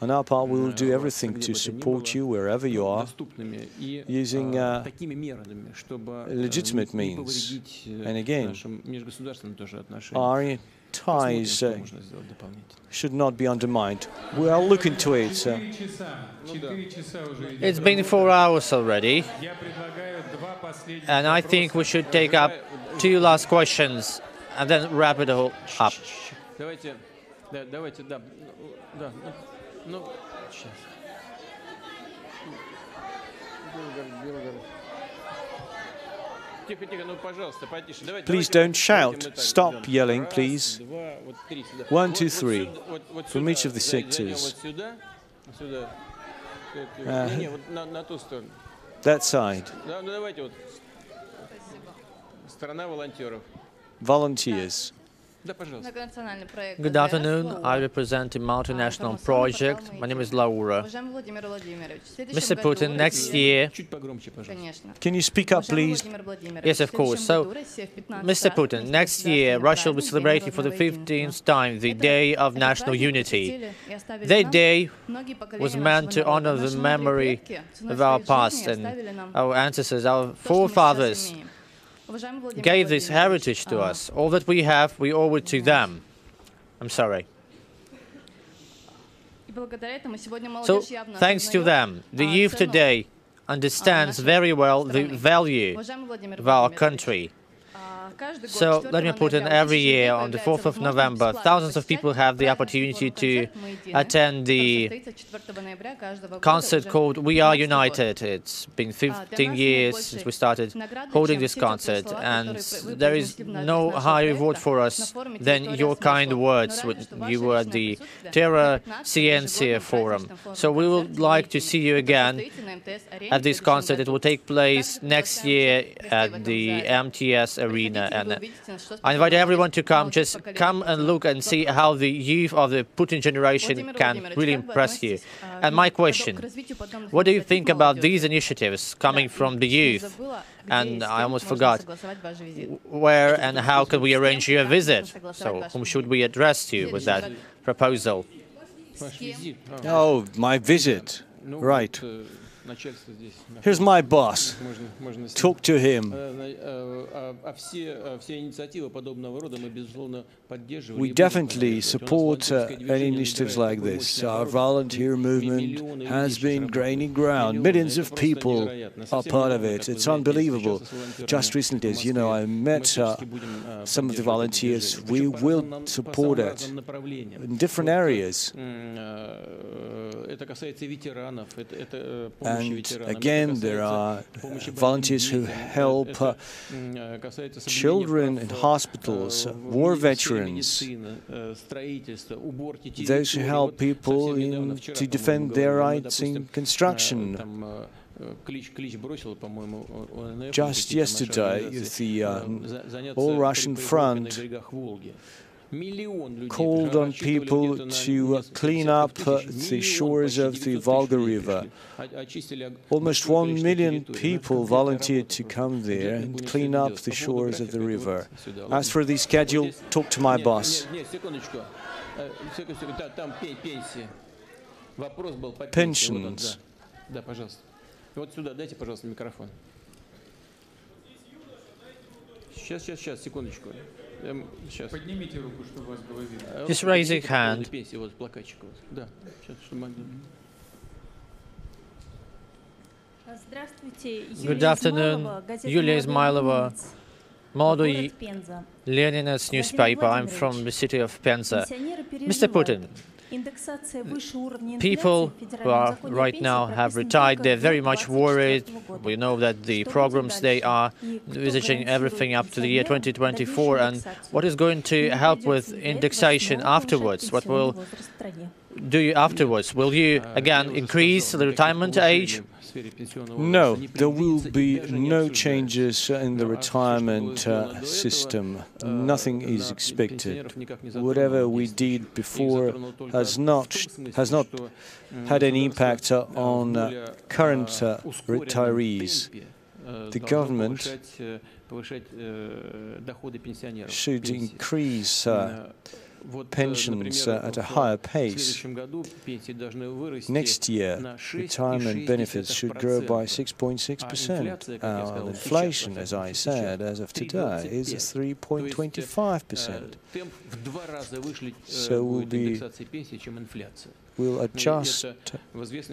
On our part, we will do everything to support you wherever you are, using uh, legitimate means. And again, our ties uh, should not be undermined. We are looking to it. Uh. It's been four hours already, and I think we should take up two last questions and then wrap it all up. Давайте, да, давайте, да, да, ну, сейчас. Please don't shout. Stop yelling, please. One, two, three. From each of the sectors. Uh, that side. Volunteers. Good afternoon. I represent a multinational project. My name is Laura. Mr. Putin, next year. Can you speak up, please? Yes, of course. So, Mr. Putin, next year Russia will be celebrating for the 15th time the Day of National Unity. That day was meant to honor the memory of our past and our ancestors, our forefathers gave this heritage to us. All that we have, we owe it to them. I'm sorry. So, thanks to them, the youth today understands very well the value of our country. So let me put in every year on the 4th of November, thousands of people have the opportunity to attend the concert called We Are United. It's been 15 years since we started holding this concert, and there is no higher reward for us than your kind words when you were at the Terra Scientia Forum. So we would like to see you again at this concert. It will take place next year at the MTS Arena and uh, I invite everyone to come. Just come and look and see how the youth of the Putin generation can really impress you. And my question, what do you think about these initiatives coming from the youth? And I almost forgot, where and how can we arrange your visit? So whom should we address to with that proposal? Oh, my visit. Right. Uh, Here's my boss. Talk to him. We definitely support uh, any initiatives like this. Our volunteer movement has been gaining ground. Millions of people are part of it. It's unbelievable. Just recently, as you know, I met uh, some of the volunteers. We will support it in different areas. And again, there are volunteers who help uh, children in hospitals, war veterans, those who help people in, to defend their rights in construction. Just yesterday, the uh, All Russian Front called on people to uh, clean up uh, the shores of the Volga River. Almost one million people volunteered to come there and clean up the shores of the river. As for the schedule, talk to my boss. Pensions. Сейчас, сейчас, сейчас, секундочку. Сейчас. Поднимите руку, чтобы вас было видно. Just raise your hand. Да, сейчас, чтобы Good afternoon, Yulia Izmailova, Молодой Leninist newspaper. I'm from the city of Penza. Mr. Putin, People who uh, are right now have retired, they're very much worried. We know that the programs they are envisaging everything up to the year 2024 and what is going to help with indexation afterwards, what will do you afterwards? Will you again increase the retirement age? No, there will be no changes in the retirement uh, system. Nothing is expected. Whatever we did before has not has not had any impact on uh, current uh, retirees. The government should increase uh, pensions uh, at a higher pace. Next year, retirement benefits should grow by 6.6%. Our inflation, as I said, as of today, is 3.25%. So we'll be will adjust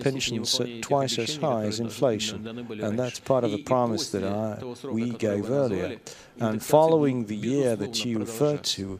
pensions twice as high as inflation. And that's part of the promise that I, we gave earlier. And following the year that you referred to,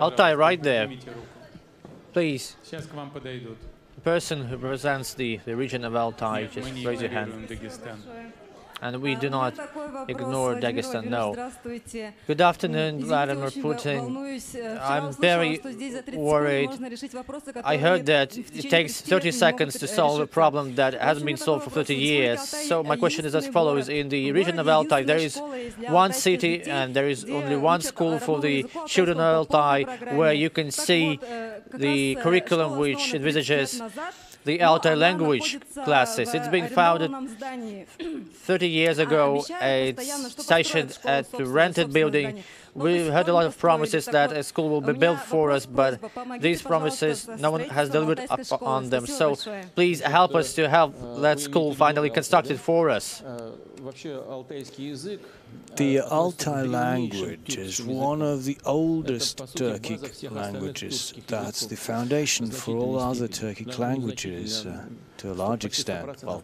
Altai, right there. Please. The person who represents the, the region of Altai, just raise your hand and we do not ignore Dagestan, no. Good afternoon, Vladimir Putin. I'm very worried. I heard that it takes 30 seconds to solve a problem that hasn't been solved for 30 years. So my question is as follows. In the region of Altai, there is one city and there is only one school for the children of Altai where you can see э, the curriculum which envisages the Altai language classes. It's been founded 30 years ago. It's stationed at the rented building. We heard a lot of promises that a school will be built for us, but these promises, no one has delivered up on them. So please help us to have that school finally constructed for us. The Altai language is one of the oldest Turkic languages. That's the foundation for all other Turkic languages uh, to a large extent, well,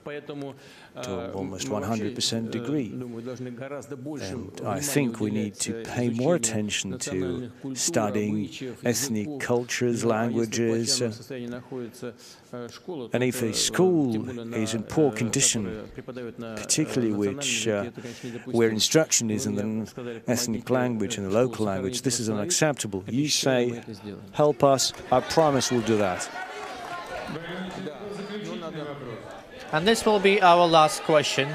to almost 100% degree. And I think we need to pay more attention to studying ethnic cultures, languages, uh, and if a school is in poor condition, particularly which uh, where instruction is in the ethnic language and the local language, this is unacceptable. You say, help us, I promise we'll do that. And this will be our last question.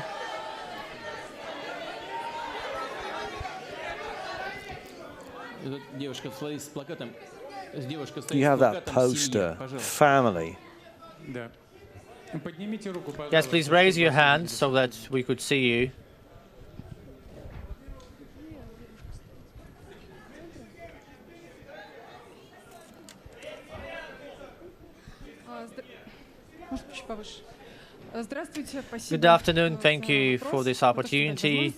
You have that poster, family. Yes, please raise your hand so that we could see you. Good afternoon. Thank you for this opportunity.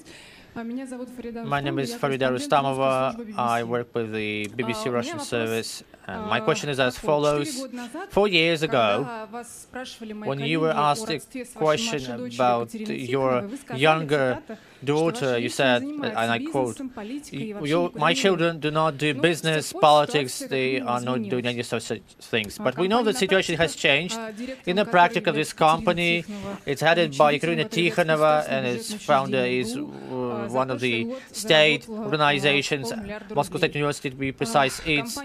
My name is Farida Rustamova. I work with the BBC Russian service. And my question is as follows. Four years ago, when you were asked a question about your younger daughter, you said, and I quote, My children do not do business, politics, they are not doing any such things. But we know the situation has changed. In the practice of this company, it's headed by Ekaterina Tikhonova, and its founder is uh, one of the state organizations, Moscow State University to be precise. It's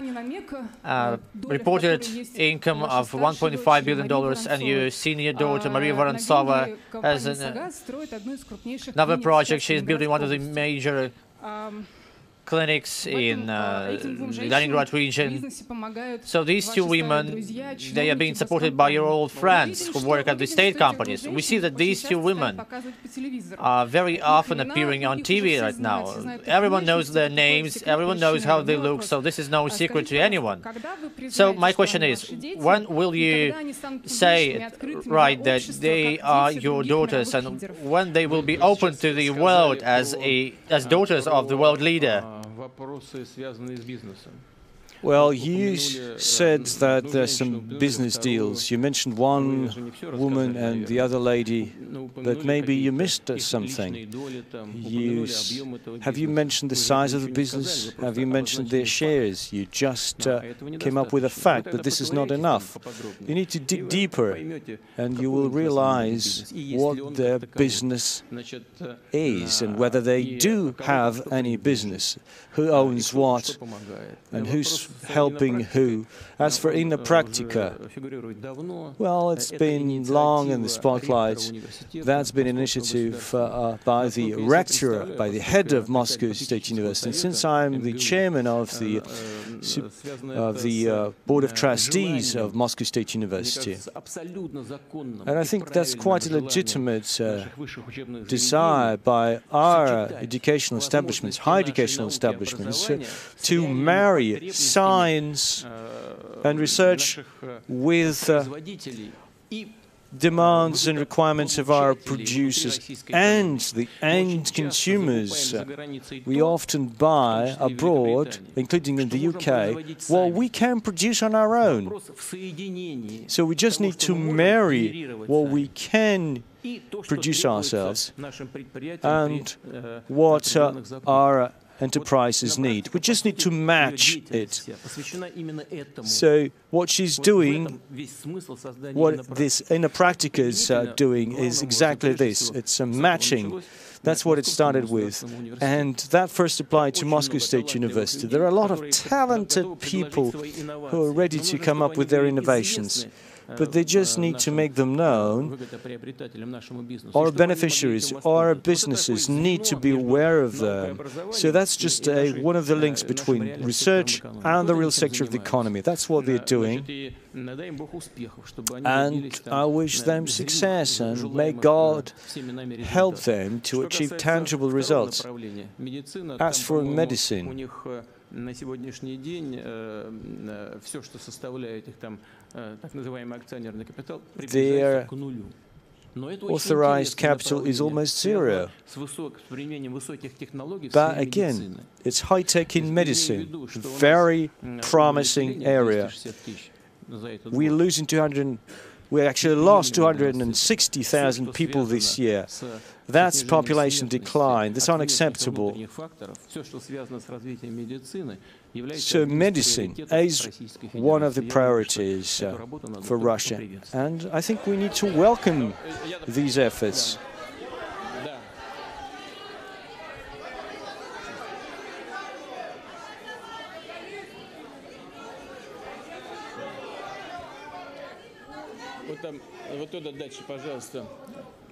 uh, reported income of $1.5 billion, and your senior daughter, Maria Vorontsova, has an, uh, another project project. She's building one of the major clinics in uh, Leningrad region. So these two women, they are being supported by your old friends who work at the state companies. We see that these two women are very often appearing on TV right now. Everyone knows their names, everyone knows how they look, so this is no secret to anyone. So my question is, when will you say, right, that they are your daughters and when they will be open to the world as, a, as daughters of the world leader? Вопросы, связанные с бизнесом. Well, you said that there's some business deals. You mentioned one woman and the other lady, but maybe you missed something. You, have you mentioned the size of the business? Have you mentioned their shares? You just uh, came up with a fact, but this is not enough. You need to dig deeper, and you will realize what their business is and whether they do have any business, who owns what, and who's helping who. As for Innopraktika, well, it's been long in the spotlight. That's been an initiative uh, by the rector, by the head of Moscow State University. And since I'm the chairman of the of the uh, board of trustees of Moscow State University, and I think that's quite a legitimate uh, desire by our educational establishments, higher educational establishments, uh, to marry science and research with uh, demands and requirements of our producers and the end consumers. We often buy abroad, including in the UK, what we can produce on our own. So we just need to marry what we can produce ourselves and what uh, our enterprises need. We just need to match it. So what she's doing, what this Innopraktika is uh, doing is exactly this. It's a matching. That's what it started with. And that first applied to Moscow State University. There are a lot of talented people who are ready to come up with their innovations but they just need to make them known. Our beneficiaries, our businesses need to be aware of them. So that's just a, one of the links between research and the real sector of the economy. That's what they're doing. And I wish them success and may God help them to achieve tangible results. As for medicine, на сегодняшний день все, что составляет их там their authorized capital is almost zero. But again, it's high tech in medicine, very promising area. We're losing 200. We actually lost 260,000 people this year. That's population decline. That's unacceptable. So medicine is one of the priorities uh, for Russia. And I think we need to welcome these efforts.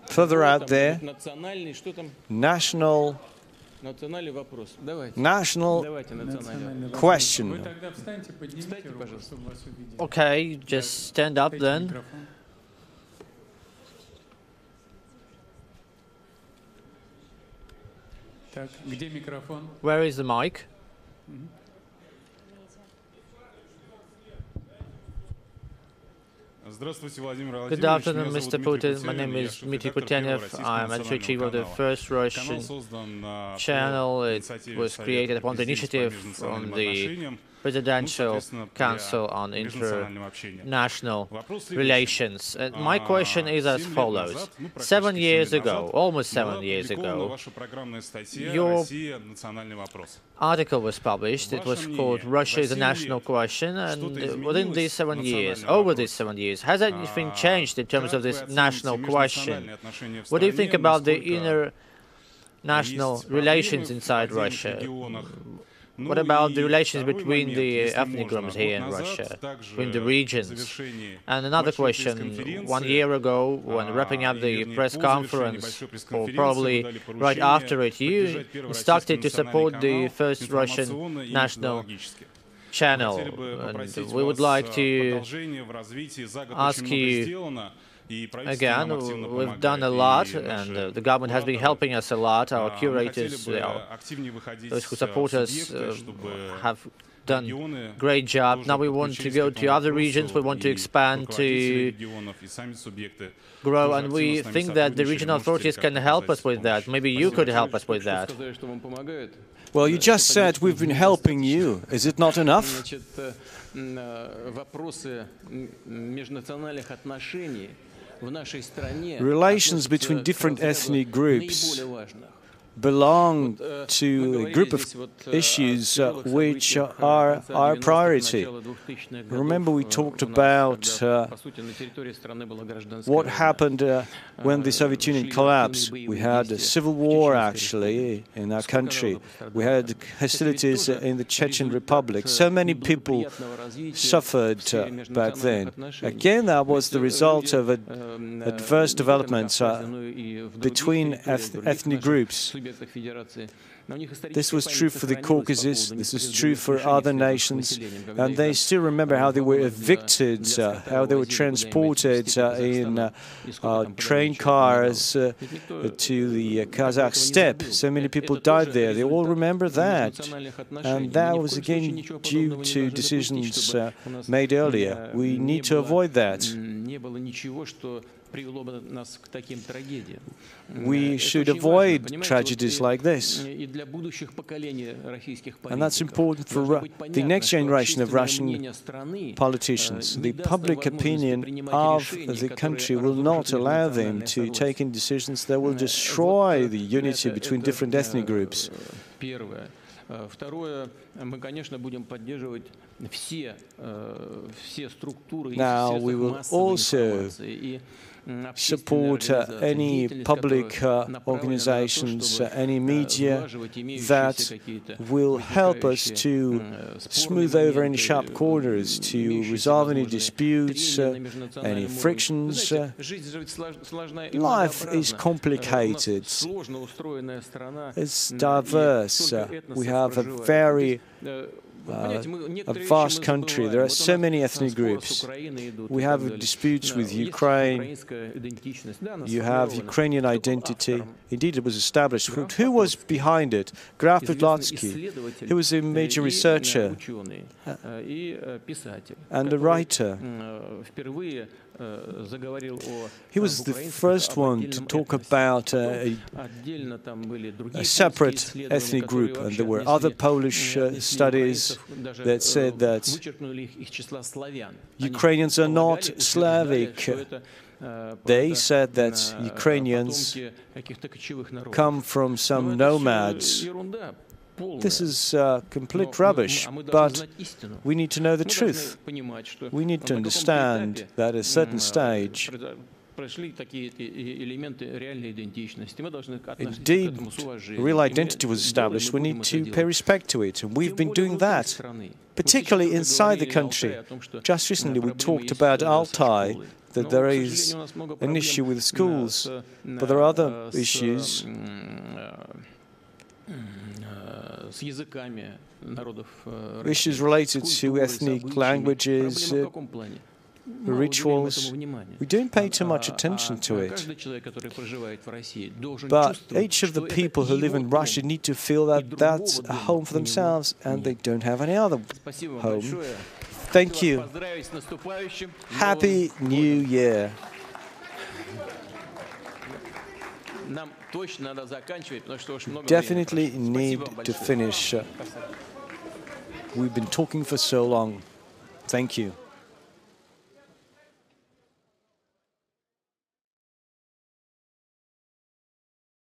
Further out there, national national question. Okay, just stand up then. Where is the mic? Good afternoon, Mr. Putin. My name is Dmitry Kutenev. I'm editor chief of the first Russian channel. It was created upon the initiative from the Presidential Council on International Relations. And my question is as follows. Seven years ago, almost seven years ago, your article was published. It was called Russia is a National Question. And э, within these seven years, over these seven years, has anything changed in terms of this national question? What do you think about the inner national relations inside Russia? What about the relations between the uh, ethnic groups here in Russia, between the regions? And another question, one year ago, when wrapping up the press conference, or probably right after it, you instructed to support the first Russian national channel. And we would like to ask you Again, we've done a lot, and uh, the government has been helping us a lot. Our curators, our, those who support us, uh, have done great job. Now we want to go to other regions. We want to expand to grow, and we think that the regional authorities can help us with that. Maybe you could help us with that. Well, you just said we've been helping you. Is it not enough? Relations between different ethnic groups belong to a group of issues uh, which are our priority. Remember, we talked about uh, what happened uh, when the Soviet Union collapsed. We had a civil war, actually, in our country. We had hostilities in the Chechen Republic. So many people suffered uh, back then. Again, that was the result of adverse developments uh, between eth ethnic groups. This was true for the Caucasus, this is true for other nations, and they still remember how they were evicted, uh, how they were transported uh, in uh, uh train cars uh, to the Kazakh steppe. So many people died there. They all remember that. And that was again due to decisions uh, made earlier. We need to avoid that. We should avoid tragedies like this. And that's important for the next generation of Russian politicians. The public opinion of the country will not allow them to take in decisions that will destroy the unity between different ethnic groups. Второе, мы, конечно, будем поддерживать все, все структуры и все массовой support uh, any public uh, organizations, uh, any media that will help us to smooth over any sharp corners, to resolve any disputes, any frictions. life is complicated. It's diverse. we have a very uh, a vast country. There are so many ethnic groups. We have disputes with Ukraine. You have Ukrainian identity. Indeed, it was established. Who was behind it? Graf Potocki. He was a major researcher and a writer. He was the first one to talk about a, a separate ethnic group, and there were other Polish uh, studies that said that Ukrainians are not Slavic. They said that Ukrainians come from some nomads this is uh, complete rubbish, but we need to know the truth. We need to understand that at a certain stage Indeed, real identity was established. We need to pay respect to it, and we've been doing that, particularly inside the country. Just recently, we talked about Altai, that there is an issue with schools, but there are other issues issues related to ethnic languages, uh, rituals. We don't pay too much attention to it. But each of the people who live in Russia need to feel that that's a home for themselves and they don't have any other home. Thank you. Happy New Year. Definitely need to finish. We've been talking for so long. Thank you.